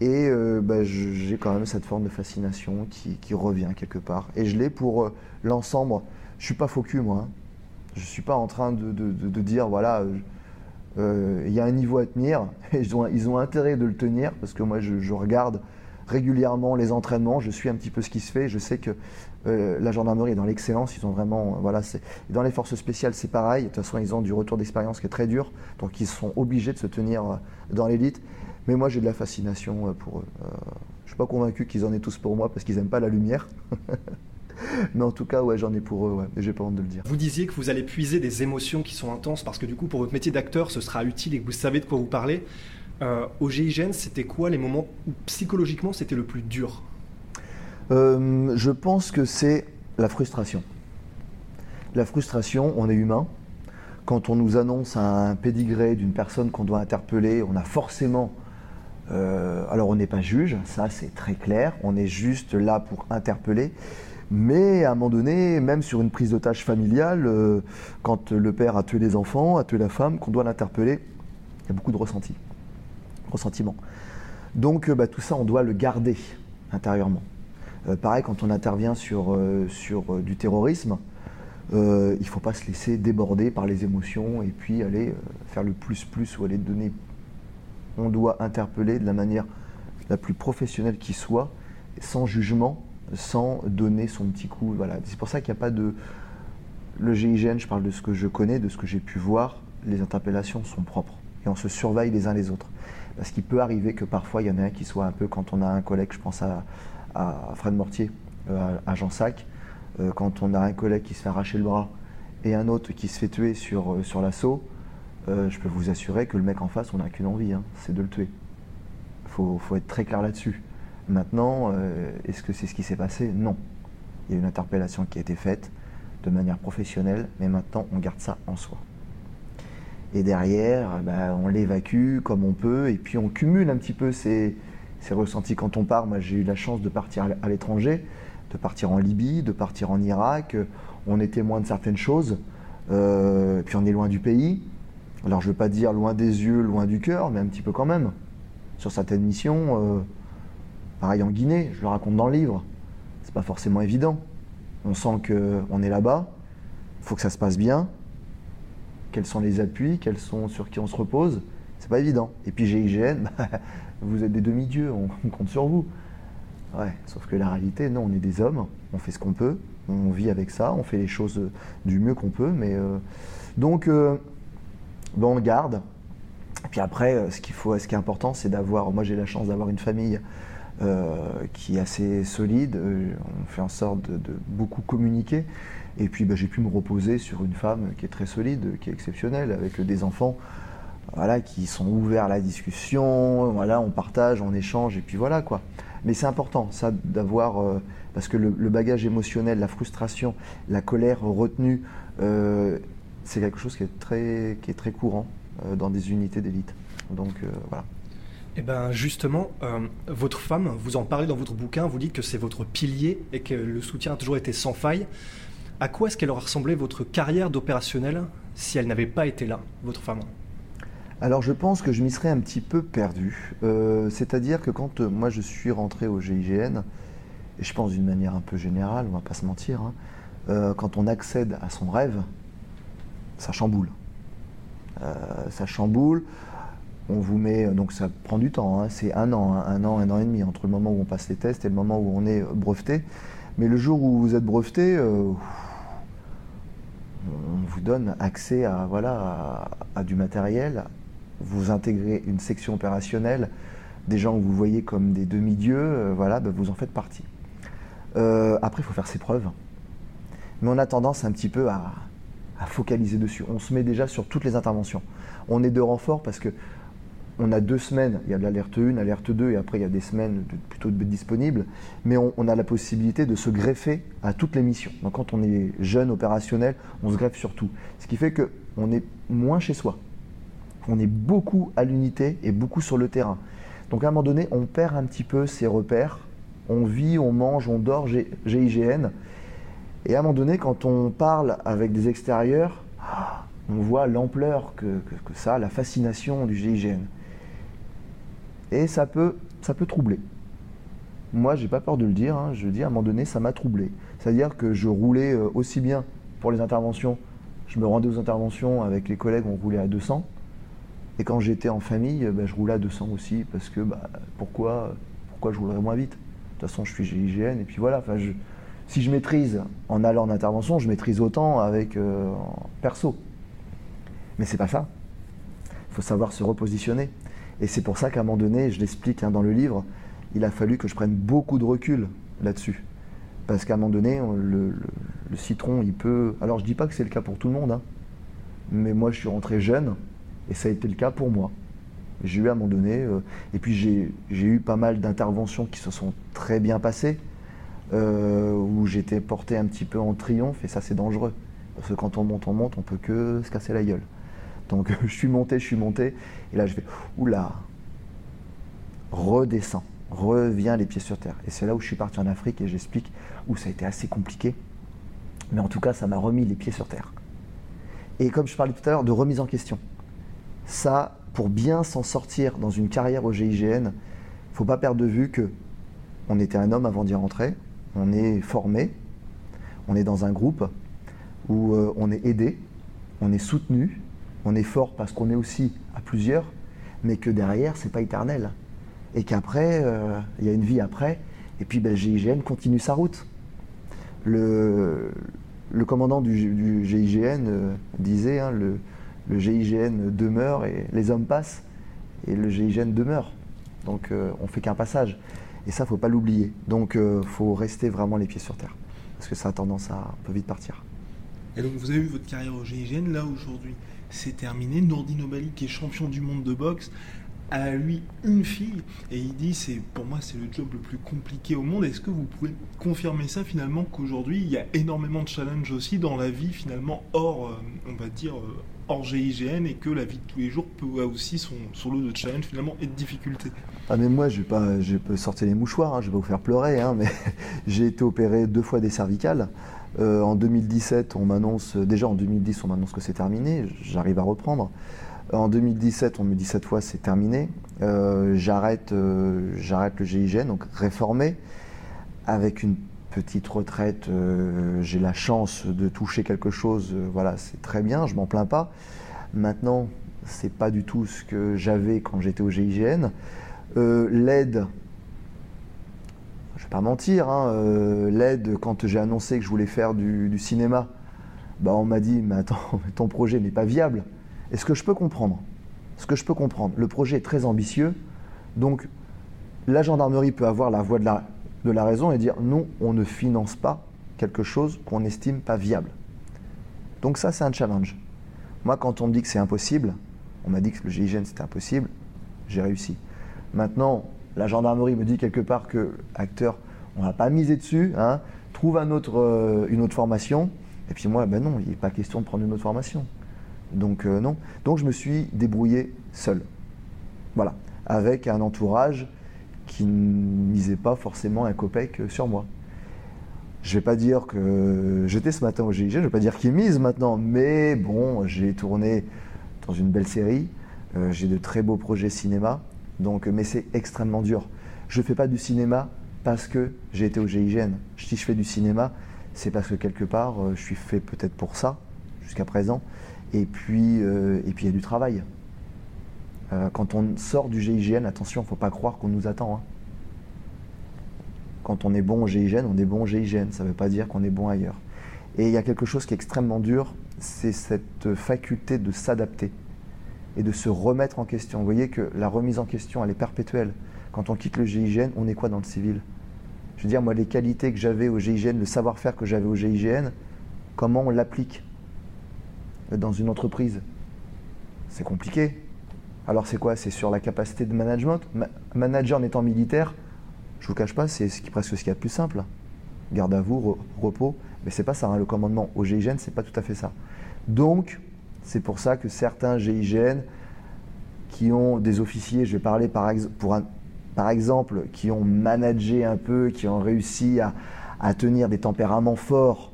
Et euh, bah, j'ai quand même cette forme de fascination qui, revient quelque part. Et je l'ai pour euh, l'ensemble. Je suis pas cul, moi. hein. Je suis pas en train de, dire, voilà, euh, il y a un niveau à tenir, et ils ont, ils ont intérêt de le tenir, parce que moi, je, je regarde régulièrement les entraînements, je suis un petit peu ce qui se fait, je sais que euh, la gendarmerie est dans l'excellence, ils ont vraiment, euh, voilà, c'est dans les forces spéciales, c'est pareil, de toute façon, ils ont du retour d'expérience qui est très dur, donc ils sont obligés de se tenir euh, dans l'élite, mais moi, j'ai de la fascination pour eux. Euh, je suis pas convaincu qu'ils en aient tous pour moi, parce qu'ils aiment pas la lumière, mais en tout cas, ouais, j'en ai pour eux, ouais, j'ai pas honte de le dire. Vous disiez que vous allez puiser des émotions qui sont intenses parce que du coup, pour votre métier d'acteur, ce sera utile et que vous savez de quoi vous parlez. Au GIGN, c'était quoi les moments où psychologiquement c'était le plus dur? Euh, je pense que c'est la frustration. La frustration, on est humain. Quand on nous annonce un pédigré d'une personne qu'on doit interpeller, on a forcément... euh, alors on n'est pas juge, ça c'est très clair, on est juste là pour interpeller. Mais à un moment donné, même sur une prise d'otage familiale, euh, quand le père a tué les enfants, a tué la femme, qu'on doit l'interpeller, il y a beaucoup de ressenti, ressentiment. Donc bah, tout ça, on doit le garder intérieurement. Euh, pareil, quand on intervient sur, euh, sur euh, du terrorisme, il ne faut pas se laisser déborder par les émotions et puis aller faire le plus-plus ou aller donner. On doit interpeller de la manière la plus professionnelle qui soit, sans jugement, sans donner son petit coup. Voilà. C'est pour ça qu'il n'y a pas de. Le GIGN, je parle de ce que je connais, de ce que j'ai pu voir, les interpellations sont propres et on se surveille les uns les autres. Parce qu'il peut arriver que parfois il y en a un qui soit un peu, quand on a un collègue, je pense à, à Fred Mortier, euh, à, à Jean Sac, euh, quand on a un collègue qui se fait arracher le bras et un autre qui se fait tuer sur, euh, sur l'assaut, je peux vous assurer que le mec en face, on n'a qu'une envie, hein, c'est de le tuer. Il faut, faut être très clair là-dessus. Maintenant, est-ce que c'est ce qui s'est passé? Non. Il y a une interpellation qui a été faite de manière professionnelle, mais maintenant on garde ça en soi. Et derrière, ben, on l'évacue comme on peut, et puis on cumule un petit peu ces, ces ressentis quand on part. Moi, j'ai eu la chance de partir à l'étranger, de partir en Libye, de partir en Irak. On est témoin de certaines choses, euh, puis on est loin du pays. Alors, je ne veux pas dire loin des yeux, loin du cœur, mais un petit peu quand même. Sur certaines missions, euh, pareil en Guinée, je le raconte dans le livre, c'est pas forcément évident. On sent qu'on est là-bas, il faut que ça se passe bien, quels sont les appuis, quels sont sur qui on se repose, c'est pas évident. Et puis GIGN, bah, vous êtes des demi-dieux, on, compte sur vous. Ouais, sauf que la réalité, non, on est des hommes, on fait ce qu'on peut, on vit avec ça, on fait les choses du mieux qu'on peut, mais euh, donc euh, bon, on garde. Et puis après, euh, ce qu'il faut, ce qui est important, c'est d'avoir. Moi, j'ai la chance d'avoir une famille euh, qui est assez solide. On fait en sorte de, beaucoup communiquer. Et puis, bah, j'ai pu me reposer sur une femme qui est très solide, qui est exceptionnelle, avec des enfants voilà, qui sont ouverts à la discussion, voilà, on partage, on échange, et puis voilà quoi. Mais c'est important, ça, d'avoir, euh, parce que le, bagage émotionnel, la frustration, la colère retenue, euh, c'est quelque chose qui est très, qui est très courant euh, dans des unités d'élite. Donc voilà. Eh ben justement, votre femme, vous en parlez dans votre bouquin, vous dites que c'est votre pilier et que le soutien a toujours été sans faille. À quoi est-ce qu'elle aurait ressemblé votre carrière d'opérationnel si elle n'avait pas été là, votre femme? Alors je pense que je m'y serais un petit peu perdu. Euh, C'est-à-dire que quand euh, moi je suis rentré au GIGN, et je pense d'une manière un peu générale, on va pas se mentir, hein, euh, quand on accède à son rêve, ça chamboule. Ça chamboule. On vous met, donc ça prend du temps, hein, c'est un an, hein, un an, un an et demi entre le moment où on passe les tests et le moment où on est breveté. Mais le jour où vous êtes breveté, on vous donne accès à du matériel, vous intégrez une section opérationnelle, des gens que vous voyez comme des demi-dieux, euh, voilà, ben, vous en faites partie. Euh, après, il faut faire ses preuves. Mais on a tendance un petit peu à, focaliser dessus. On se met déjà sur toutes les interventions. On est de renfort parce que on a deux semaines, il y a de l'alerte 1, alerte 2, et après il y a des semaines de- plutôt de disponibles, mais on, on a la possibilité de se greffer à toutes les missions. Donc quand on est jeune opérationnel, on se greffe sur tout. Ce qui fait qu'on est moins chez soi. On est beaucoup à l'unité et beaucoup sur le terrain. Donc à un moment donné, on perd un petit peu ses repères. On vit, on mange, on dort, GIGN. Et à un moment donné, quand on parle avec des extérieurs, ah, on voit l'ampleur que, ça a, la fascination du GIGN. Et ça peut, ça peut troubler. Moi, j'ai pas peur de le dire, hein, je dis à un moment donné, ça m'a troublé. C'est-à-dire que je roulais euh, aussi bien pour les interventions, je me rendais aux interventions avec les collègues, on roulait à 200. Et quand j'étais en famille, ben, je roulais à 200 aussi, parce que bah, pourquoi, pourquoi je roulerais moins vite? De toute façon, je suis GIGN, et puis voilà. Si je maîtrise en allant en intervention, je maîtrise autant avec euh, perso. Mais c'est pas ça. Il faut savoir se repositionner. Et c'est pour ça qu'à un moment donné, je l'explique hein, dans le livre, il a fallu que je prenne beaucoup de recul là-dessus. Parce qu'à un moment donné, le, citron, il peut. Alors je dis pas que c'est le cas pour tout le monde, hein, mais moi je suis rentré jeune, et ça a été le cas pour moi. J'ai eu à un moment donné, euh, et puis j'ai eu pas mal d'interventions qui se sont très bien passées, euh, où j'étais porté un petit peu en triomphe, et ça c'est dangereux. Parce que quand on monte, on monte, on peut que se casser la gueule. Donc je suis monté, je suis monté, et là je fais, oula, redescends, reviens les pieds sur terre. Et c'est là où je suis parti en Afrique, et j'explique où ça a été assez compliqué. Mais en tout cas, ça m'a remis les pieds sur terre. Et comme je parlais tout à l'heure de remise en question, ça, pour bien s'en sortir dans une carrière au GIGN, il ne faut pas perdre de vue que on était un homme avant d'y rentrer, on est formé, on est dans un groupe où euh, on est aidé, on est soutenu, on est fort parce qu'on est aussi à plusieurs, mais que derrière, c'est pas éternel. Et qu'après, euh, il y a une vie après, et puis ben, le GIGN continue sa route. Le, le commandant du, GIGN euh, disait hein, le, le, GIGN demeure et les hommes passent, et le GIGN demeure. Donc euh, on fait qu'un passage. Et ça, faut pas l'oublier. Donc il faut rester vraiment les pieds sur terre, parce que ça a tendance à un peu vite partir. Et donc vous avez vu votre carrière au GIGN, là aujourd'hui c'est terminé. Nordin Obali, qui est champion du monde de boxe, a lui une fille et il dit c'est pour moi c'est le job le plus compliqué au monde. Est-ce que vous pouvez confirmer ça finalement qu'aujourd'hui il y a énormément de challenges aussi dans la vie finalement hors euh, on va dire euh, hors GIGN et que la vie de tous les jours peut aussi son, son lot de challenges finalement et de difficultés. Ah mais moi je vais pas je peux sortir les mouchoirs, hein, je vais pas vous faire pleurer hein, mais j'ai été opéré deux fois des cervicales. Euh, en 2017, on m'annonce, déjà en 2010, on m'annonce que c'est terminé, j'arrive à reprendre. En 2017, on me dit cette fois c'est terminé. Euh, j'arrête, euh, j'arrête le GIGN, donc réformé, avec une petite retraite. j'ai la chance de toucher quelque chose. voilà, c'est très bien, je m'en plains pas. Maintenant, c'est pas du tout ce que j'avais quand j'étais au GIGN. L'aide, je vais pas mentir, hein, euh, l'aide, quand j'ai annoncé que je voulais faire du, cinéma, bah on m'a dit, mais attends, ton projet n'est pas viable. est ce que je peux comprendre, ce que je peux comprendre, le projet est très ambitieux, donc la gendarmerie peut avoir la voix de la, de la raison et dire non, on ne finance pas quelque chose qu'on n'estime pas viable. Donc ça, c'est un challenge. Moi, quand on me dit que c'est impossible, on m'a dit que le GIGN c'était impossible, j'ai réussi. Maintenant, la gendarmerie me dit quelque part que acteur, on n'a pas misé dessus, hein, trouve un autre, euh, une autre formation. Et puis moi, ben non, il n'est pas question de prendre une autre formation. Donc euh, non. Donc je me suis débrouillé seul. Voilà. Avec un entourage qui ne misait pas forcément un copec sur moi. Je vais pas dire que j'étais ce matin au GIG, je ne vais pas dire qu'il mise maintenant, mais bon, j'ai tourné dans une belle série, euh, j'ai de très beaux projets cinéma, donc, mais c'est extrêmement dur. Je ne fais pas du cinéma parce que j'ai été au GIGN. Si je fais du cinéma, c'est parce que quelque part, euh, je suis fait peut-être pour ça, jusqu'à présent. Et puis, euh, et puis il y a du travail. Euh, quand on sort du GIGN, attention, il ne faut pas croire qu'on nous attend. Hein. Quand on est bon au GIGN, on est bon au GIGN. Ça ne veut pas dire qu'on est bon ailleurs. Et il y a quelque chose qui est extrêmement dur, c'est cette faculté de s'adapter et de se remettre en question. Vous voyez que la remise en question, elle est perpétuelle. Quand on quitte le GIGN, on est quoi dans le civil? Je veux dire, moi, les qualités que j'avais au GIGN, le savoir-faire que j'avais au GIGN, comment on l'applique dans une entreprise? C'est compliqué. Alors c'est quoi? C'est sur la capacité de management. manager en étant militaire, je vous cache pas, c'est presque ce qu'il y a de plus simple. Garde à vous, repos. Mais c'est pas ça, hein. le commandement au GIGN, c'est pas tout à fait ça. Donc, c'est pour ça que certains GIGN qui ont des officiers, je vais parler par, par exemple, qui ont managé un peu, qui ont réussi à, tenir des tempéraments forts,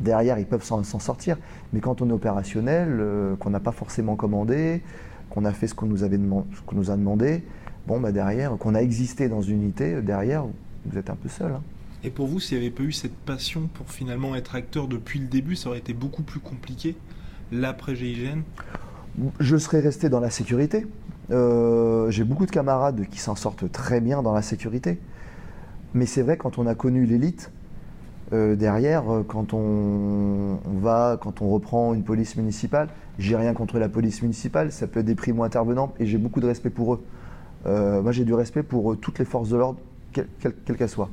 derrière, ils peuvent s'en sortir. Mais quand on est opérationnel, euh, qu'on n'a pas forcément commandé, qu'on a fait ce qu'on nous, avait ce qu'on nous a demandé, bon, bah derrière, qu'on a existé dans une unité, derrière, vous êtes un peu seul. Hein. Et pour vous, s'il n'y avait pas eu cette passion pour finalement être acteur depuis le début, ça aurait été beaucoup plus compliqué, l'après GIGN Je serais resté dans la sécurité. Euh, j'ai beaucoup de camarades qui s'en sortent très bien dans la sécurité. Mais c'est vrai, quand on a connu l'élite, euh, derrière, euh, quand on, va, quand on reprend une police municipale, j'ai rien contre la police municipale, ça peut être des primo-intervenants et j'ai beaucoup de respect pour eux. moi, j'ai du respect pour toutes les forces de l'ordre, quelles qu'elles soient.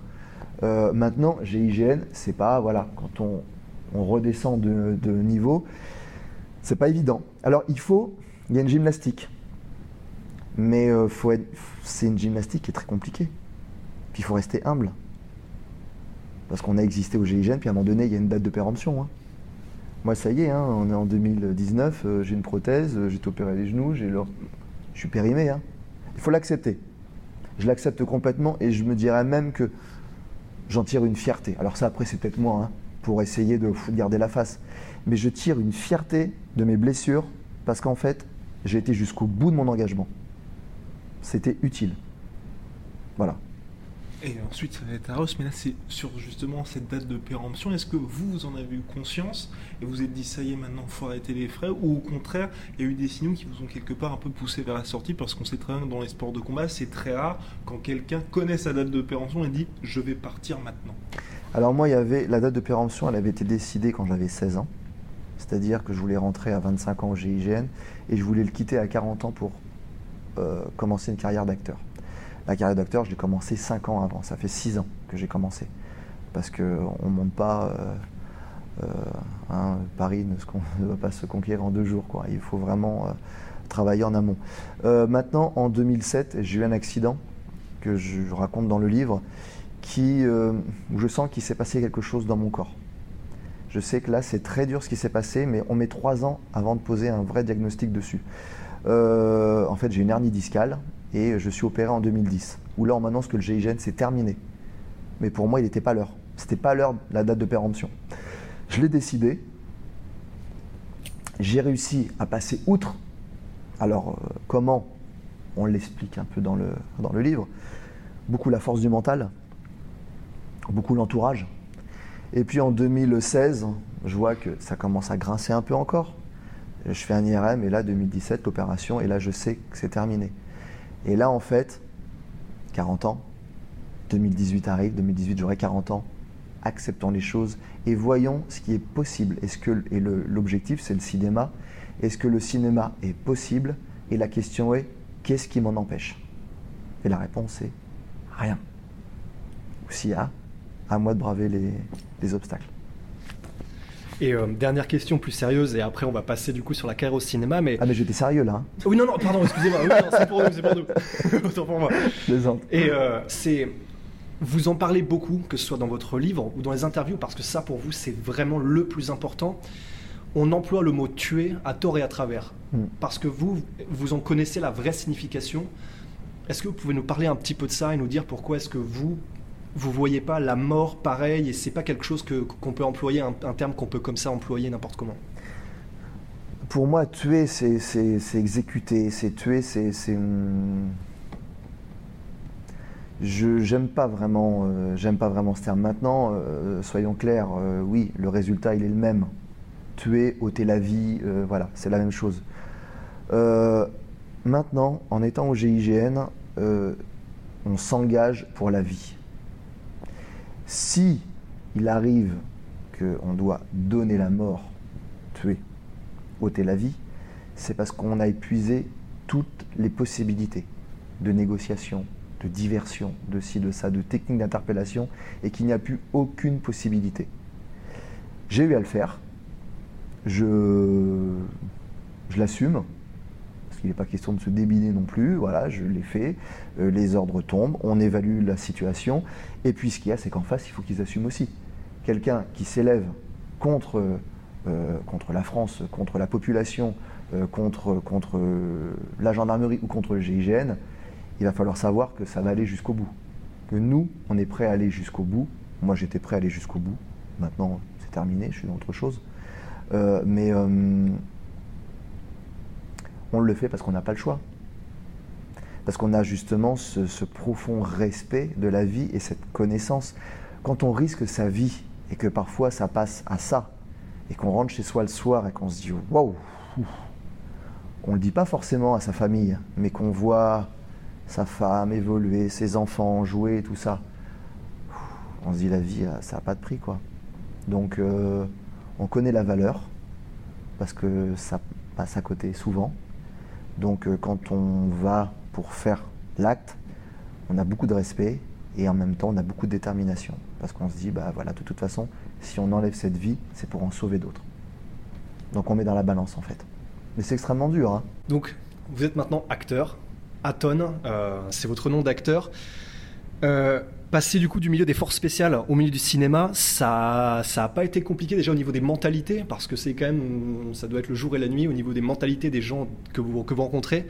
maintenant, GIGN, c'est pas, voilà, quand on, redescend de, de niveau, c'est pas évident. Alors, il faut, il y a une gymnastique. Mais euh, c'est une gymnastique qui est très compliquée. Puis il faut rester humble. Parce qu'on a existé au GIGN, puis à un moment donné, il y a une date de péremption. Hein. Moi, ça y est, hein, on est en 2019, euh, j'ai une prothèse, euh, j'ai opéré les genoux, j'ai je suis périmé. Hein. Il faut l'accepter. Je l'accepte complètement et je me dirais même que j'en tire une fierté. Alors ça, après, c'est peut-être moi, pour essayer de garder la face. Mais je tire une fierté de mes blessures parce qu'en fait, j'ai été jusqu'au bout de mon engagement c'était utile. Voilà. Et ensuite, ça va être à mais là, c'est sur justement cette date de péremption. Est-ce que vous, vous en avez eu conscience et vous êtes dit, ça y est, maintenant, il faut arrêter les frais Ou au contraire, il y a eu des signaux qui vous ont quelque part un peu poussé vers la sortie Parce qu'on sait très bien que dans les sports de combat, c'est très rare quand quelqu'un connaît sa date de péremption et dit, je vais partir maintenant. Alors, moi, il y avait la date de péremption, elle avait été décidée quand j'avais 16 ans. C'est-à-dire que je voulais rentrer à 25 ans au GIGN et je voulais le quitter à 40 ans pour euh, commencer une carrière d'acteur. La carrière d'acteur, je l'ai commencé 5 ans avant. Ça fait 6 ans que j'ai commencé. Parce qu'on ne monte pas. Euh, euh, hein, Paris ne, va pas se conquérir en deux jours. Il faut vraiment travailler en amont. maintenant, en 2007, j'ai eu un accident que je raconte dans le livre où je sens qu'il s'est passé quelque chose dans mon corps. Je sais que là, c'est très dur ce qui s'est passé, mais on met trois ans avant de poser un vrai diagnostic dessus. Euh, en fait, j'ai une hernie discale et je suis opéré en 2010. Où là, on m'annonce que le GIGN, c'est terminé. Mais pour moi, il n'était pas l'heure. C'était pas l'heure, la date de péremption. Je l'ai décidé. J'ai réussi à passer outre. Alors, euh, comment On l'explique un peu dans le, dans le livre. Beaucoup la force du mental, beaucoup l'entourage. Et puis en 2016, je vois que ça commence à grincer un peu encore je fais un IRM et là 2017 l'opération et là je sais que c'est terminé. Et là en fait, 40 ans, 2018 arrive, 2018 j'aurai 40 ans, acceptons les choses et voyons ce qui est possible. Et l'objectif c'est le cinéma. Est-ce que le cinéma est possible? Et la question est qu'est-ce qui m'en empêche? Et la réponse est rien. Ou y a, à moi de braver les obstacles. Et euh, dernière question plus sérieuse, et après on va passer du coup sur la carrière au cinéma. Mais... Ah, mais j'étais sérieux là. Hein. Oui, non, non, pardon, excusez-moi. Oui, c'est pour nous, c'est pour nous. Autant pour moi. Et euh, c'est. Vous en parlez beaucoup, que ce soit dans votre livre ou dans les interviews, parce que ça pour vous c'est vraiment le plus important. On emploie le mot tuer à tort et à travers. Hmm. Parce que vous, vous en connaissez la vraie signification. Est-ce que vous pouvez nous parler un petit peu de ça et nous dire pourquoi est-ce que vous, vous voyez pas la mort pareil et c'est pas quelque chose que qu'on peut employer un, terme qu'on peut comme ça employer n'importe comment. Pour moi, tuer, c'est exécuter, c'est tuer, c'est je j'aime pas vraiment euh, j'aime pas vraiment ce terme. Maintenant, euh, soyons clairs, euh, oui, le résultat il est le même. Tuer, ôter la vie, voilà, c'est la même chose. maintenant, en étant au GIGN, on s'engage pour la vie. Si il arrive qu'on doit donner la mort, tuer, ôter la vie, c'est parce qu'on a épuisé toutes les possibilités de négociation, de diversion, de ci, de ça, de technique d'interpellation, et qu'il n'y a plus aucune possibilité. J'ai eu à le faire, je, je l'assume, il n'est pas question de se débiner non plus. Voilà, je l'ai fait. Euh, les ordres tombent, on évalue la situation. Et puis ce qu'il y a, c'est qu'en face, il faut qu'ils assument aussi. Quelqu'un qui s'élève contre, euh, contre la France, contre la population, euh, contre, contre la gendarmerie ou contre le GIGN, il va falloir savoir que ça va aller jusqu'au bout. Que nous, on est prêt à aller jusqu'au bout. Moi, j'étais prêt à aller jusqu'au bout. Maintenant, c'est terminé, je suis dans autre chose. Euh, mais euh, on le fait parce qu'on n'a pas le choix. Parce qu'on a justement ce, profond respect de la vie et cette connaissance. Quand on risque sa vie et que parfois ça passe à ça, et qu'on rentre chez soi le soir et qu'on se dit waouh, on le dit pas forcément à sa famille, mais qu'on voit sa femme évoluer, ses enfants jouer, tout ça, on se dit la vie, ça n'a pas de prix quoi. Donc euh, on connaît la valeur parce que ça passe à côté souvent. Donc euh, quand on va pour faire l'acte, on a beaucoup de respect et en même temps on a beaucoup de détermination parce qu'on se dit bah voilà de toute façon si on enlève cette vie c'est pour en sauver d'autres. Donc on met dans la balance en fait. Mais c'est extrêmement dur. Hein. Donc vous êtes maintenant acteur. Aton, euh, c'est votre nom d'acteur. Euh, passer du coup du milieu des forces spéciales au milieu du cinéma, ça ça pas été compliqué déjà au niveau des mentalités parce que c'est quand même ça doit être le jour et la nuit au niveau des mentalités des gens que vous que vous rencontrez.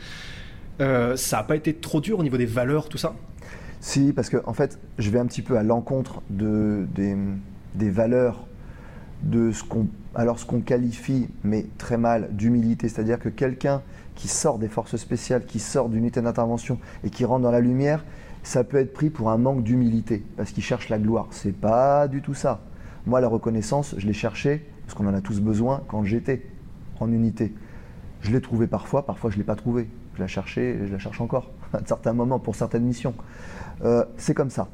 Euh, ça a pas été trop dur au niveau des valeurs tout ça? Si parce que en fait je vais un petit peu à l'encontre de des, valeurs de ce qu'on alors ce qu'on qualifie mais très mal d'humilité, c'est-à-dire que quelqu'un qui sort des forces spéciales, qui sort d'unité d'intervention et qui rentre dans la lumière, ça peut être pris pour un manque d'humilité, parce qu'il cherche la gloire. C'est pas du tout ça. Moi, la reconnaissance, je l'ai cherchée, parce qu'on en a tous besoin, quand j'étais en unité. Je l'ai trouvée parfois, parfois je ne l'ai pas trouvée. Je la cherchais et je la cherche encore, à certains moments, pour certaines missions. Euh, c'est comme ça.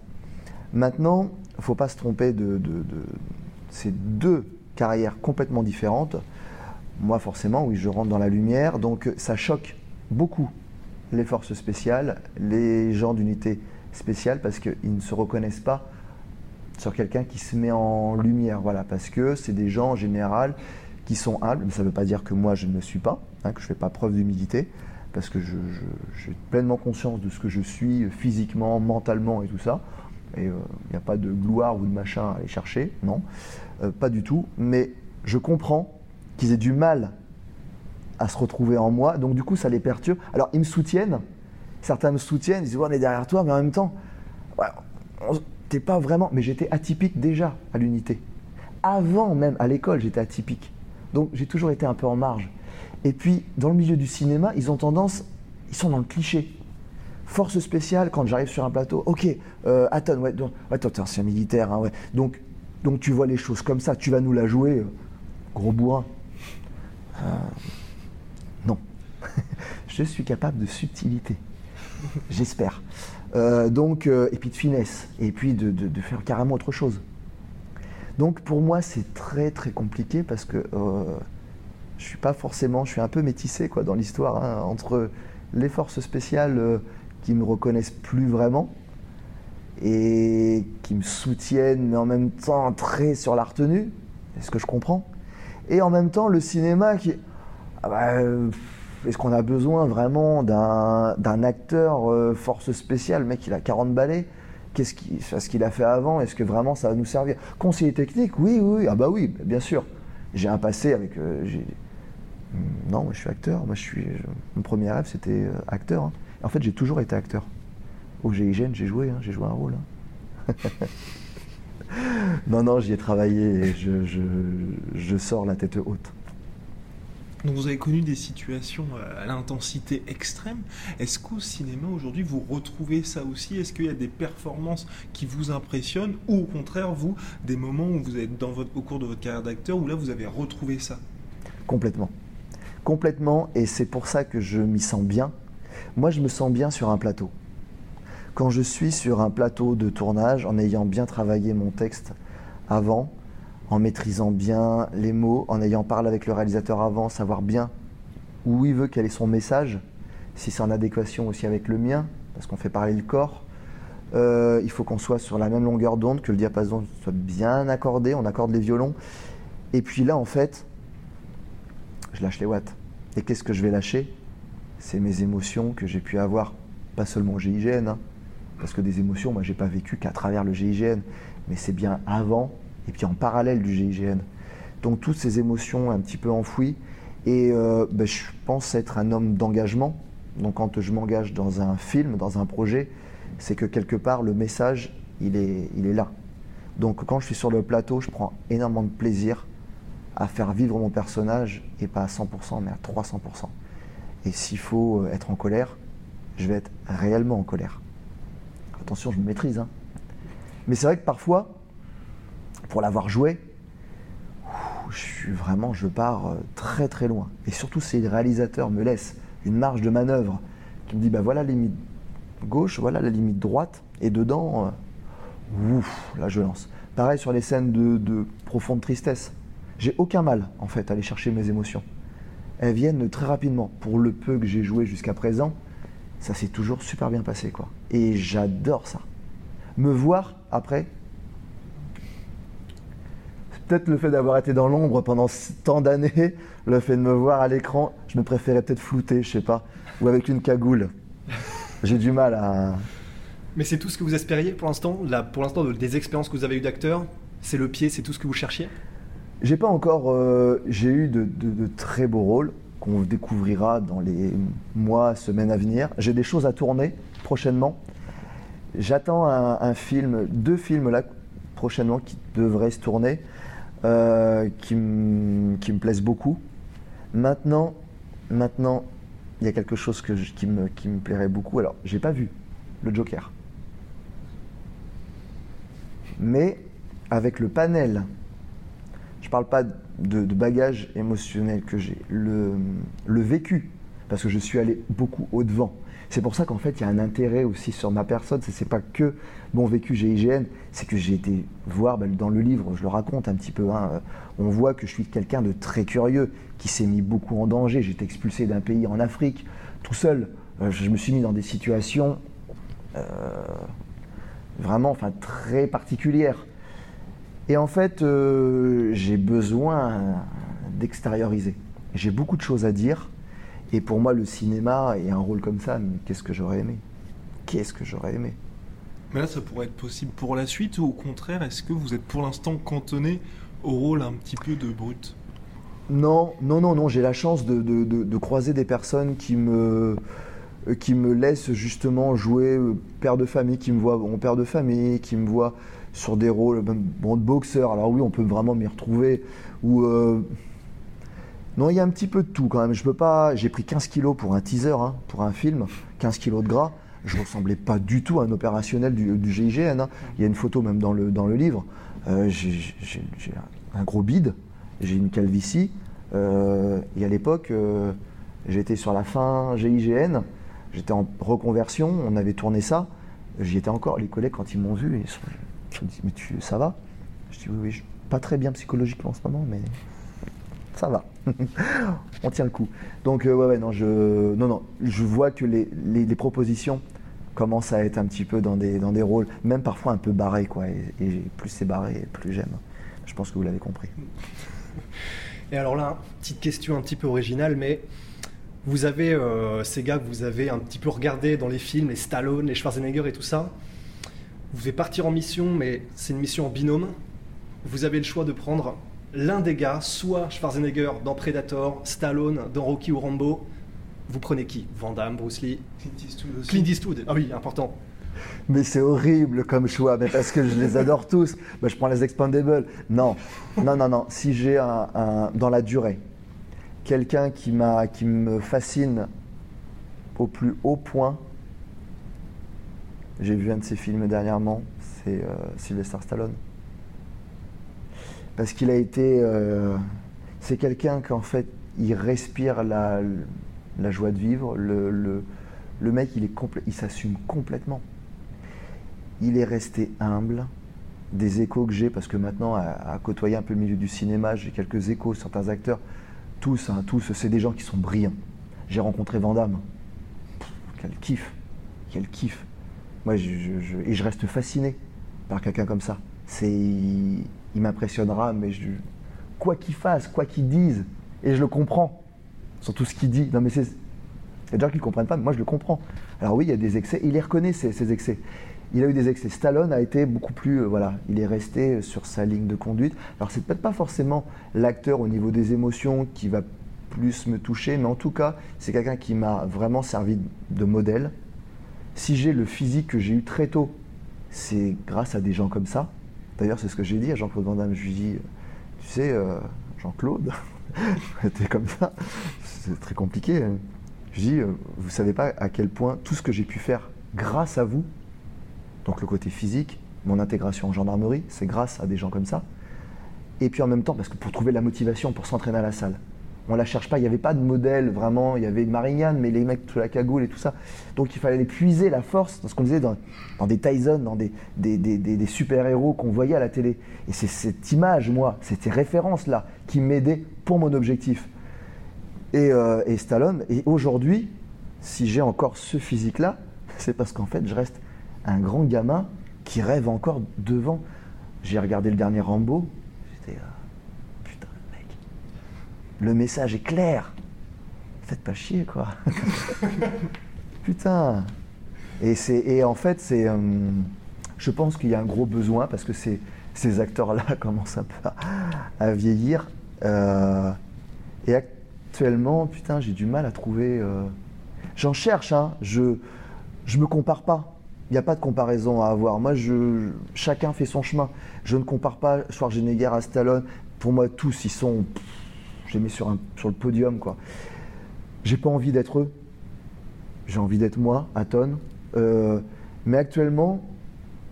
Maintenant, il ne faut pas se tromper de, ces deux carrières complètement différentes. Moi, forcément, oui, je rentre dans la lumière, donc ça choque beaucoup les forces spéciales, les gens d'unité spéciale, parce qu'ils ne se reconnaissent pas sur quelqu'un qui se met en lumière. Voilà, parce que c'est des gens en général qui sont humbles, mais ça ne veut pas dire que moi je ne le suis pas, hein, que je ne fais pas preuve d'humilité, parce que j'ai pleinement conscience de ce que je suis physiquement, mentalement et tout ça. Et il euh, n'y a pas de gloire ou de machin à aller chercher, non, euh, pas du tout. Mais je comprends qu'ils aient du mal à se retrouver en moi. Donc du coup, ça les perturbe. Alors ils me soutiennent. Certains me soutiennent. Ils disent on est derrière toi, mais en même temps, ouais, t'es pas vraiment. Mais j'étais atypique déjà à l'unité. Avant même à l'école, j'étais atypique. Donc j'ai toujours été un peu en marge. Et puis dans le milieu du cinéma, ils ont tendance, ils sont dans le cliché. Force spéciale, quand j'arrive sur un plateau, ok, euh, ouais, ouais, toi t'es ancien militaire, hein, ouais. Donc, donc tu vois les choses comme ça, tu vas nous la jouer, euh, gros bourrin. Euh, non. je suis capable de subtilité. J'espère. Euh, donc, et puis de finesse. Et puis de, faire carrément autre chose. Donc pour moi, c'est très très compliqué parce que je suis pas forcément, je suis un peu métissé quoi dans l'histoire hein, entre les forces spéciales euh, qui me reconnaissent plus vraiment et qui me soutiennent, mais en même temps très sur la retenue, est-ce que je comprends? Et en même temps, le cinéma qui. Ah bah, est-ce qu'on a besoin vraiment d'un acteur euh, force spéciale? Le mec, il a 40 balais. Qu'est-ce qu'il qu a fait avant Est-ce que vraiment ça va nous servir? Conseiller technique Oui, oui, ah bah oui, bien sûr. J'ai un passé avec. Euh, non, moi je suis acteur. Moi, je suis. Je, mon premier rêve, c'était euh, acteur. Hein. En fait, j'ai toujours été acteur. Au GIGN, j'ai joué, hein, j'ai joué un rôle. Hein. non, non, j'y ai travaillé et je, je, je, sors la tête haute. Donc vous avez connu des situations à l'intensité extrême. Est-ce qu'au cinéma aujourd'hui vous retrouvez ça aussi? Est-ce qu'il y a des performances qui vous impressionnent ou au contraire vous des moments où vous êtes dans votre, au cours de votre carrière d'acteur où là vous avez retrouvé ça? Complètement, complètement. Et c'est pour ça que je m'y sens bien. Moi je me sens bien sur un plateau quand je suis sur un plateau de tournage, en ayant bien travaillé mon texte avant, en maîtrisant bien les mots, en ayant parlé avec le réalisateur avant, savoir bien où il veut, quel est son message, si c'est en adéquation aussi avec le mien, parce qu'on fait parler le corps. Euh, il faut qu'on soit sur la même longueur d'onde, que le diapason soit bien accordé, on accorde les violons. Et puis là, en fait, je lâche les watts. Et qu'est-ce que je vais lâcher? C'est mes émotions que j'ai pu avoir, pas seulement au GIGN, hein, parce que des émotions, moi, j'ai pas vécu qu'à travers le GIGN, mais c'est bien avant et puis en parallèle du GIGN. Donc toutes ces émotions un petit peu enfouies. Et euh, ben, je pense être un homme d'engagement. Donc quand je m'engage dans un film, dans un projet, c'est que quelque part le message, il est, il est là. Donc quand je suis sur le plateau, je prends énormément de plaisir à faire vivre mon personnage et pas à 100% mais à 300%. Et s'il faut euh, être en colère, je vais être réellement en colère. Attention, je me maîtrise. Hein. Mais c'est vrai que parfois, pour l'avoir joué, je suis vraiment, je pars euh, très très loin. Et surtout si le réalisateur me laisse une marge de manœuvre, qui me dit, bah voilà la limite gauche, voilà la limite droite, et dedans, euh, là je lance. Pareil sur les scènes de profonde tristesse. J'ai aucun mal, en fait, à aller chercher mes émotions. Elles viennent très rapidement. Pour le peu que j'ai joué jusqu'à présent, ça s'est toujours super bien passé, quoi. Et j'adore ça. Me voir après, peut-être le fait d'avoir été dans l'ombre pendant tant d'années, le fait de me voir à l'écran, je me préférais peut-être flouter, je sais pas, ou avec une cagoule. J'ai du mal à. Mais c'est tout ce que vous espériez pour l'instant? Pour l'instant, des expériences que vous avez eues d'acteur, c'est le pied, c'est tout ce que vous cherchiez? J'ai pas encore. Euh, j'ai eu de, très beaux rôles qu'on découvrira dans les mois, semaines à venir. J'ai des choses à tourner prochainement. J'attends un, film, deux films là prochainement qui devraient se tourner. Euh, qui, me plaisent beaucoup. Maintenant, maintenant, il y a quelque chose qui, me, qui me plairait beaucoup. Alors, j'ai pas vu le Joker. Mais avec le panel, parle pas de, de bagage émotionnel que j'ai, le, le vécu, parce que je suis allé beaucoup au-devant. C'est pour ça qu'en fait, il y a un intérêt aussi sur ma personne. Ce n'est pas que mon vécu GIGN, c'est que j'ai été voir ben, dans le livre, je le raconte un petit peu. Hein, euh, on voit que je suis quelqu'un de très curieux, qui s'est mis beaucoup en danger. J'ai été expulsé d'un pays en Afrique, tout seul. Euh, je me suis mis dans des situations euh, vraiment enfin, très particulières. Et en fait, j'ai besoin d'extérioriser. J'ai beaucoup de choses à dire. Et pour moi, le cinéma et un rôle comme ça, qu'est-ce que j'aurais aimé? Qu'est-ce que j'aurais aimé? Mais là, ça pourrait être possible pour la suite ou au contraire, est-ce que vous êtes pour l'instant cantonné au rôle un petit peu de brut Non, non, non, non. J'ai la chance de, croiser des personnes qui me qui me laissent justement jouer euh, père de famille, qui me voient bon père de famille, qui me voient sur des rôles bon, de boxeur. Alors oui, on peut vraiment m'y retrouver. Ou euh, non, il y a un petit peu de tout quand même. Je peux pas. J'ai pris 15 kilos pour un teaser, hein, pour un film, 15 kilos de gras. Je ressemblais pas du tout à un opérationnel du, GIGN. Hein. Il y a une photo même dans le, dans le livre. Euh, j'ai un gros bide, j'ai une calvitie. Euh, et à l'époque, euh, j'étais sur la fin GIGN, j'étais en reconversion, on avait tourné ça. J'y étais encore. Les collègues, quand ils m'ont vu, ils se dit Mais tu, ça va? Je dis Oui, oui, pas très bien psychologiquement en ce moment, mais ça va. on tient le coup. Donc, euh, ouais, ouais, non, je, non, non, je vois que les, les, propositions commencent à être un petit peu dans des, dans des rôles, même parfois un peu barrés, quoi. Et, plus c'est barré, plus j'aime. Je pense que vous l'avez compris. Et alors là, petite question un petit peu originale, mais vous avez euh, ces gars que vous avez un petit peu regardés dans les films, les Stallone, les Schwarzenegger et tout ça. Vous devez partir en mission, mais c'est une mission en binôme. Vous avez le choix de prendre l'un des gars, soit Schwarzenegger dans Predator, Stallone dans Rocky ou Rambo, vous prenez qui? Van Damme, Bruce Lee? Clint Eastwood aussi. Clint Eastwood, ah oui, important. Mais c'est horrible comme choix, mais parce que je les adore tous. Bah, je prends les Expandables. Non, non, non, non. Si j'ai un, dans la durée quelqu'un qui me fascine au plus haut point, j'ai vu un de ses films dernièrement, c'est euh, Sylvester Stallone parce qu'il a été. Euh, c'est quelqu'un qu'en fait, il respire la, joie de vivre. Le, le, mec, il, est il s'assume complètement. Il est resté humble. Des échos que j'ai, parce que maintenant, à, côtoyer un peu le milieu du cinéma, j'ai quelques échos, certains acteurs, tous, hein, tous, c'est des gens qui sont brillants. J'ai rencontré Vandamme. Quel kiff, quel kiff. Moi, je, et je reste fasciné par quelqu'un comme ça. C'est il m'impressionnera, mais quoi qu'il fasse, quoi qu'il dise, et je le comprends, sur tout ce qu'il dit. Non, mais c'est. Il y a des gens qui ne comprennent pas, mais moi je le comprends. Alors oui, il y a des excès, il les reconnaît ces, excès. Il a eu des excès. Stallone a été beaucoup plus, euh, voilà, il est resté sur sa ligne de conduite. Alors c'est peut-être pas forcément l'acteur au niveau des émotions qui va plus me toucher, mais en tout cas, c'est quelqu'un qui m'a vraiment servi de modèle. Si j'ai le physique que j'ai eu très tôt, c'est grâce à des gens comme ça D'ailleurs, c'est ce que j'ai dit à Jean-Claude Van Damme. Je lui dis, tu sais, euh, Jean-Claude, t'es comme ça, c'est très compliqué. hein. Je dis, euh, vous savez pas à quel point tout ce que j'ai pu faire grâce à vous, donc le côté physique, mon intégration en gendarmerie, c'est grâce à des gens comme ça. Et puis en même temps, parce que pour trouver la motivation pour s'entraîner à la salle, on la cherche pas, il n'y avait pas de modèle vraiment, il y avait Marignane, mais les mecs sous la cagoule et tout ça. Donc il fallait aller puiser la force dans ce qu'on disait dans, des Tyson, dans des, super-héros qu'on voyait à la télé. Et c'est cette image, moi, ces références-là qui m'aidaient pour mon objectif. Et, euh, et Stallone, et aujourd'hui, si j'ai encore ce physique-là, c'est parce qu'en fait, je reste un grand gamin qui rêve encore devant. J'ai regardé le dernier Rambo, j'étais là, putain, mec, le message est clair. Faites pas chier, quoi. putain. Et, et en fait, c'est, euh, je pense qu'il y a un gros besoin parce que ces, acteurs-là commencent un peu à, vieillir. Euh, et actuellement, putain, j'ai du mal à trouver. euh, J'en cherche, hein. Je, je me compare pas. N'y a pas de comparaison à avoir. Moi, je, chacun fait son chemin. Je ne compare pas Schwarzenegger à Stallone. Pour moi, tous, ils sont. les mets sur, un, sur le podium, quoi. J'ai pas envie d'être eux. J'ai envie d'être moi, à tonnes. Euh, mais actuellement,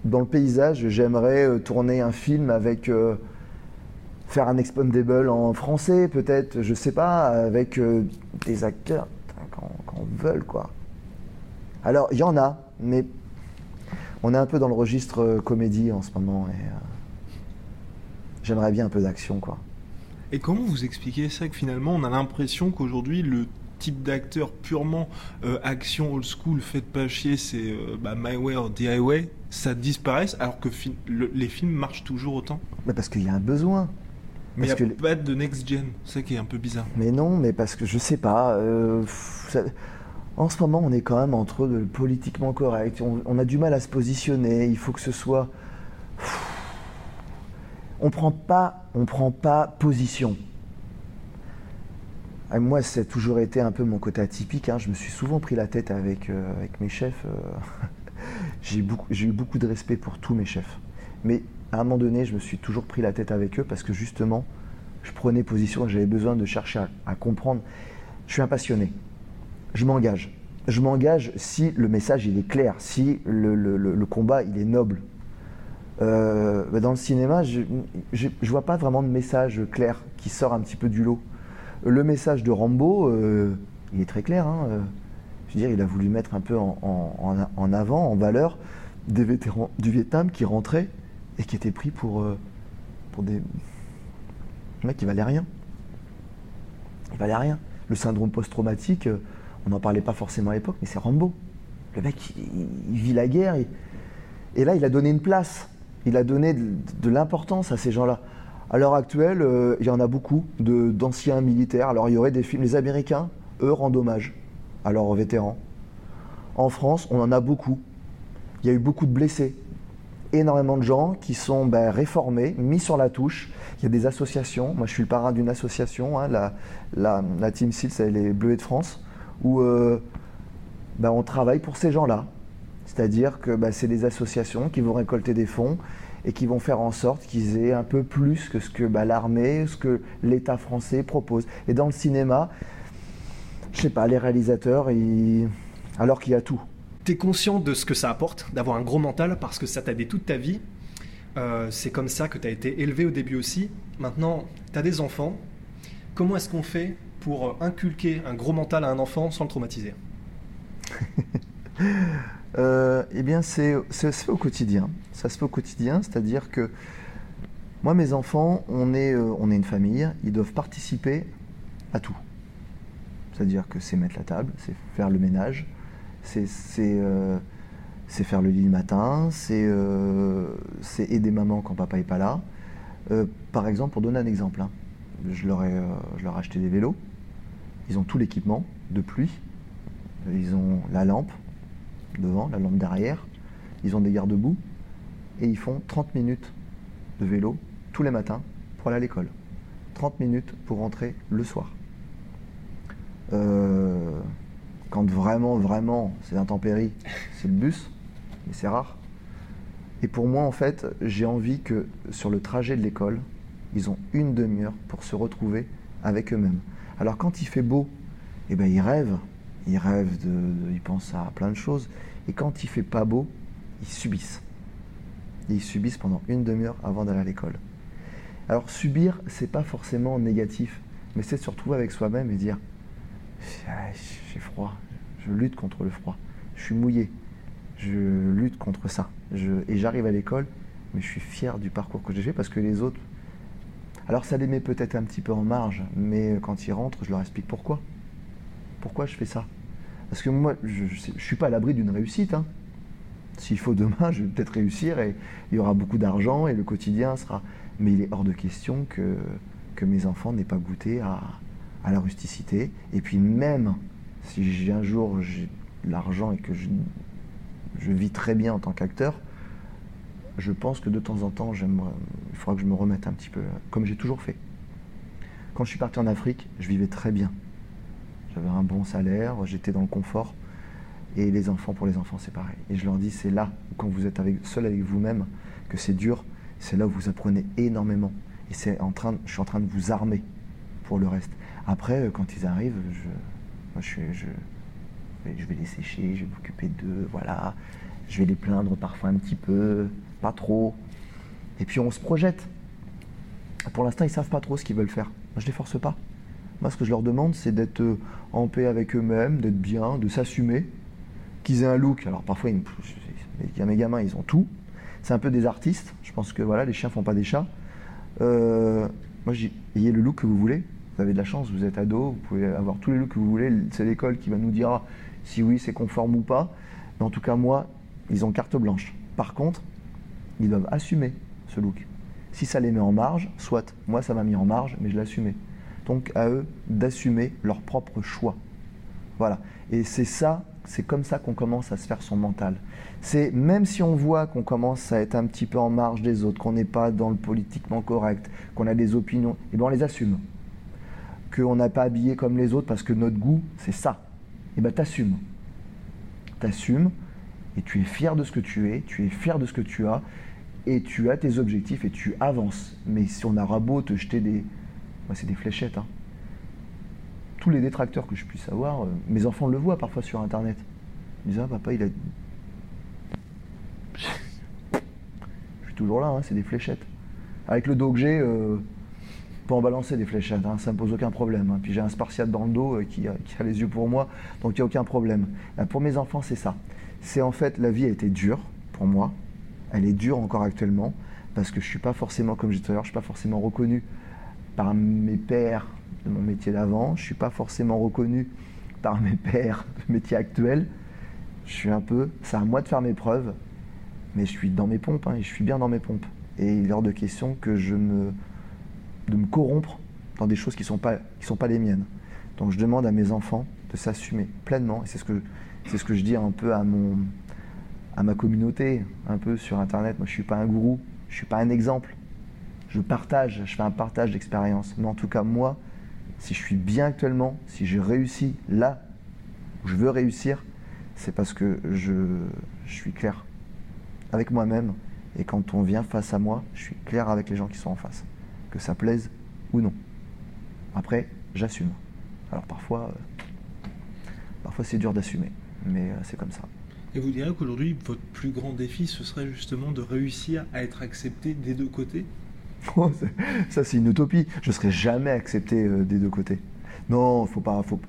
dans le paysage, j'aimerais euh, tourner un film avec. euh, faire un Expandable en français, peut-être, je sais pas, avec des acteurs putain, qu'on qu'on veut, quoi. Alors, il y en a, mais on est un peu dans le registre euh, comédie en ce moment et euh, j'aimerais bien un peu d'action, quoi. Et comment vous expliquez ça que finalement on a l'impression qu'aujourd'hui le type d'acteur purement euh, action old school, faites pas chier, c'est euh, bah, My Way or The Highway, ça disparaisse alors que fi- le- les films marchent toujours autant? Mais parce qu'il y a un besoin. Mais il n'y a que pas de next gen, c'est ça qui est un peu bizarre. Mais non, mais parce que je sais pas. euh, ça- en ce moment, on est quand même entre de politiquement correct. On, a du mal à se positionner. Il faut que ce soit. On prend pas, on prend pas position. Ah, Moi, ça a toujours été un peu mon côté atypique. hein. Je me suis souvent pris la tête avec, euh, mes chefs. euh. J'ai eu beaucoup de respect pour tous mes chefs. Mais à un moment donné, je me suis toujours pris la tête avec eux parce que justement, je prenais position, j'avais besoin de chercher à, à comprendre. Je suis un passionné. Je m'engage. Je m'engage si le message il est clair, si le, combat il est noble. Euh, dans le cinéma, je ne vois pas vraiment de message clair qui sort un petit peu du lot. Le message de Rambo, euh, il est très clair. hein, euh, je veux dire, il a voulu mettre un peu en, avant, en valeur, des vétérans du Vietnam qui rentraient et qui étaient pris pour, des mecs qui valaient rien. Valaient rien. Le syndrome post-traumatique, on n'en parlait pas forcément à l'époque, mais c'est Rambo. Le mec, il, vit la guerre et, là, il a donné une place. Il a donné de, l'importance à ces gens-là. À l'heure actuelle, euh, il y en a beaucoup d'anciens militaires. Alors, il y aurait des films. Les Américains, eux, rendent hommage à leurs vétérans. En France, on en a beaucoup. Il y a eu beaucoup de blessés. Énormément de gens qui sont ben, réformés, mis sur la touche. Il y a des associations. Moi, je suis le parrain d'une association, hein, la, la, la Team SEAL, c'est les Bleuets de France, où euh, ben, on travaille pour ces gens-là. C'est-à-dire que ben, c'est des associations qui vont récolter des fonds et qui vont faire en sorte qu'ils aient un peu plus que ce que ben, l'armée, ce que l'État français propose. Et dans le cinéma, je sais pas, les réalisateurs, alors qu'il y a tout. T'es conscient de ce que ça apporte, d'avoir un gros mental, parce que ça t'a aidé toute ta vie. Euh, c'est comme ça que tu as été élevé au début aussi. Maintenant, tu as des enfants. Comment est-ce qu'on fait pour inculquer un gros mental à un enfant sans le traumatiser Euh, eh bien, c'est, ça se fait au quotidien. Ça se fait au quotidien, c'est-à-dire que moi, mes enfants, on est, euh, on est une famille, ils doivent participer à tout. C'est-à-dire que c'est mettre la table, c'est faire le ménage, c'est, c'est, euh, faire le lit le matin, c'est, euh, c'est aider maman quand papa n'est pas là. Euh, par exemple, pour donner un exemple, hein, je, leur ai, euh, je leur ai acheté des vélos, ils ont tout l'équipement de pluie, ils ont la lampe, devant, la lampe derrière. Ils ont des garde-boue et ils font 30 minutes de vélo tous les matins pour aller à l'école. 30 minutes pour rentrer le soir. Euh, quand vraiment, vraiment, c'est intempérie, c'est le bus, mais c'est rare. Et pour moi, en fait, j'ai envie que sur le trajet de l'école, ils ont une demi-heure pour se retrouver avec eux-mêmes. Alors quand il fait beau, eh ben, ils rêvent. Ils rêvent, de, ils pensent à plein de choses. Et quand il fait pas beau, ils subissent. ils subissent pendant une demi-heure avant d'aller à l'école. Alors subir, c'est pas forcément négatif, mais c'est se retrouver avec soi-même et dire j'ai froid, je lutte contre le froid, je suis mouillé, je lutte contre ça. et j'arrive à l'école, mais je suis fier du parcours que j'ai fait parce que les autres. Alors ça les met peut-être un petit peu en marge, mais quand ils rentrent, je leur explique pourquoi. Pourquoi je fais ça? Parce que moi, je ne suis pas à l'abri d'une réussite. Hein. S'il faut demain, je vais peut-être réussir et il y aura beaucoup d'argent et le quotidien sera. Mais il est hors de question que, que mes enfants n'aient pas goûté à, la rusticité. Et puis même si un jour j'ai l'argent et que je, vis très bien en tant qu'acteur, je pense que de temps en temps, il faudra que je me remette un petit peu, comme j'ai toujours fait. Quand je suis parti en Afrique, je vivais très bien. J'avais un bon salaire, j'étais dans le confort. Et les enfants, pour les enfants, c'est pareil. Et je leur dis, c'est là, quand vous êtes avec, seul avec vous-même, que c'est dur. C'est là où vous apprenez énormément. Et c'est en train, je suis en train de vous armer pour le reste. Après, quand ils arrivent, je, je vais les sécher, je vais m'occuper d'eux, voilà. Je vais les plaindre parfois un petit peu, pas trop. Et puis on se projette. Pour l'instant, ils savent pas trop ce qu'ils veulent faire. Moi, je les force pas. Moi, ce que je leur demande, c'est d'être euh, en paix avec eux-mêmes, d'être bien, de s'assumer, qu'ils aient un look. Alors parfois, il y a mes gamins, ils ont tout. C'est un peu des artistes. Je pense que voilà, les chiens font pas des chats. Euh, moi, j'ai ayez le look que vous voulez. Vous avez de la chance, vous êtes ado, vous pouvez avoir tous les looks que vous voulez. C'est l'école qui va nous dire si oui, c'est conforme ou pas. Mais en tout cas, moi, ils ont carte blanche. Par contre, ils doivent assumer ce look. Si ça les met en marge, soit. Moi, ça m'a mis en marge, mais je l'assumais. Donc, à eux d'assumer leur propre choix. Voilà. Et c'est ça, c'est comme ça qu'on commence à se faire son mental. C'est même si on voit qu'on commence à être un petit peu en marge des autres, qu'on n'est pas dans le politiquement correct, qu'on a des opinions, et eh bien on les assume. Qu'on n'a pas habillé comme les autres parce que notre goût, c'est ça et eh bien t'assumes. T'assumes et tu es fier de ce que tu es, tu es fier de ce que tu as et tu as tes objectifs et tu avances. Mais si on a beau te jeter des. Moi, c'est des fléchettes. Hein. Tous les détracteurs que je puisse avoir, euh, mes enfants le voient parfois sur internet. Ils disent Ah, papa, il a. je suis toujours là, hein, c'est des fléchettes. Avec le dos que j'ai, euh, en balancer des fléchettes, hein, ça ne pose aucun problème. Puis j'ai un spartiate dans le dos euh, qui, a, les yeux pour moi, donc il n'y a aucun problème. Euh, pour mes enfants, c'est ça. C'est en fait, la vie a été dure pour moi. Elle est dure encore actuellement, parce que je ne suis pas forcément, comme disais tout à l'heure, je suis pas forcément reconnu par mes pères de mon métier d'avant. Je ne suis pas forcément reconnu par mes pères de métier actuel. Je suis un peu, c'est à moi de faire mes preuves, mais je suis dans mes pompes, hein, et je suis bien dans mes pompes. Et il est hors de question que je me de me corrompre dans des choses qui sont, pas, qui sont pas les miennes. Donc je demande à mes enfants de s'assumer pleinement, et c'est ce, que, c'est ce que je dis un peu à, mon, à ma communauté, un peu sur Internet. Moi, je ne suis pas un gourou, je ne suis pas un exemple. Je partage, je fais un partage d'expérience. Mais en tout cas, moi, si je suis bien actuellement, si j'ai réussi là où je veux réussir, c'est parce que je, je suis clair avec moi-même. Et quand on vient face à moi, je suis clair avec les gens qui sont en face que ça plaise ou non. Après, j'assume. Alors parfois, euh, parfois c'est dur d'assumer, mais euh, c'est comme ça. Et vous direz qu'aujourd'hui, votre plus grand défi, ce serait justement de réussir à être accepté des deux côtés oh, Ça, c'est une utopie. Je ne serai jamais accepté euh, des deux côtés. Non, faut pas, faut,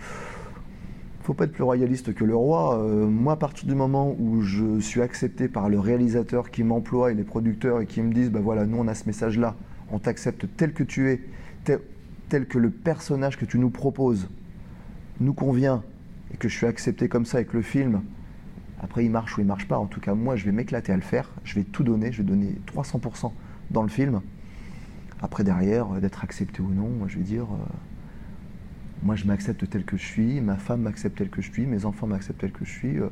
faut pas être plus royaliste que le roi. moi, à partir du moment où je suis accepté par le réalisateur qui m'emploie et les producteurs et qui me disent, ben voilà, nous on a ce message-là, on t'accepte tel que tu es, tel, que le personnage que tu nous proposes nous convient, et que je suis accepté comme ça avec le film, après il marche ou il marche pas, en tout cas moi je vais m'éclater à le faire, je vais tout donner, je vais donner 300% dans le film. Après derrière, euh, d'être accepté ou non, moi je vais dire, euh, moi je m'accepte tel que je suis, ma femme m'accepte tel que je suis, mes enfants m'acceptent tel que je suis. Euh,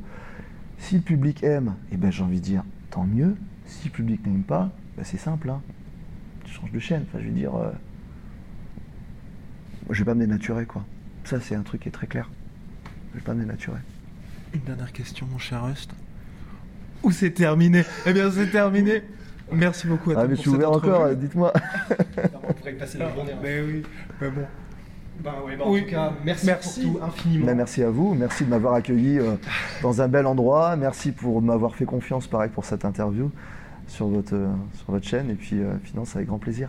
si le public aime, eh ben, j'ai envie de dire, tant mieux. Si le public n'aime pas, ben, c'est simple. Hein change de chaîne. Enfin, je veux dire, euh, je vais pas me dénaturer, quoi. Ça, c'est un truc qui est très clair. Je vais pas me dénaturer. Une dernière question, mon cher Rust. ou c'est terminé? Eh bien, c'est terminé. Merci beaucoup à Ah, toi mais pour je suis ouvert encore, dites-moi. On pourrait passer la journée. hein. Mais oui, mais bon. Bah ouais, bah en Oui. tout cas, merci, Merci. pour tout infiniment. Bah, merci à vous, merci de m'avoir accueilli euh, dans un bel endroit, merci pour m'avoir fait confiance, pareil, pour cette interview sur votre, euh, sur votre chaîne, et puis euh, finance avec grand plaisir.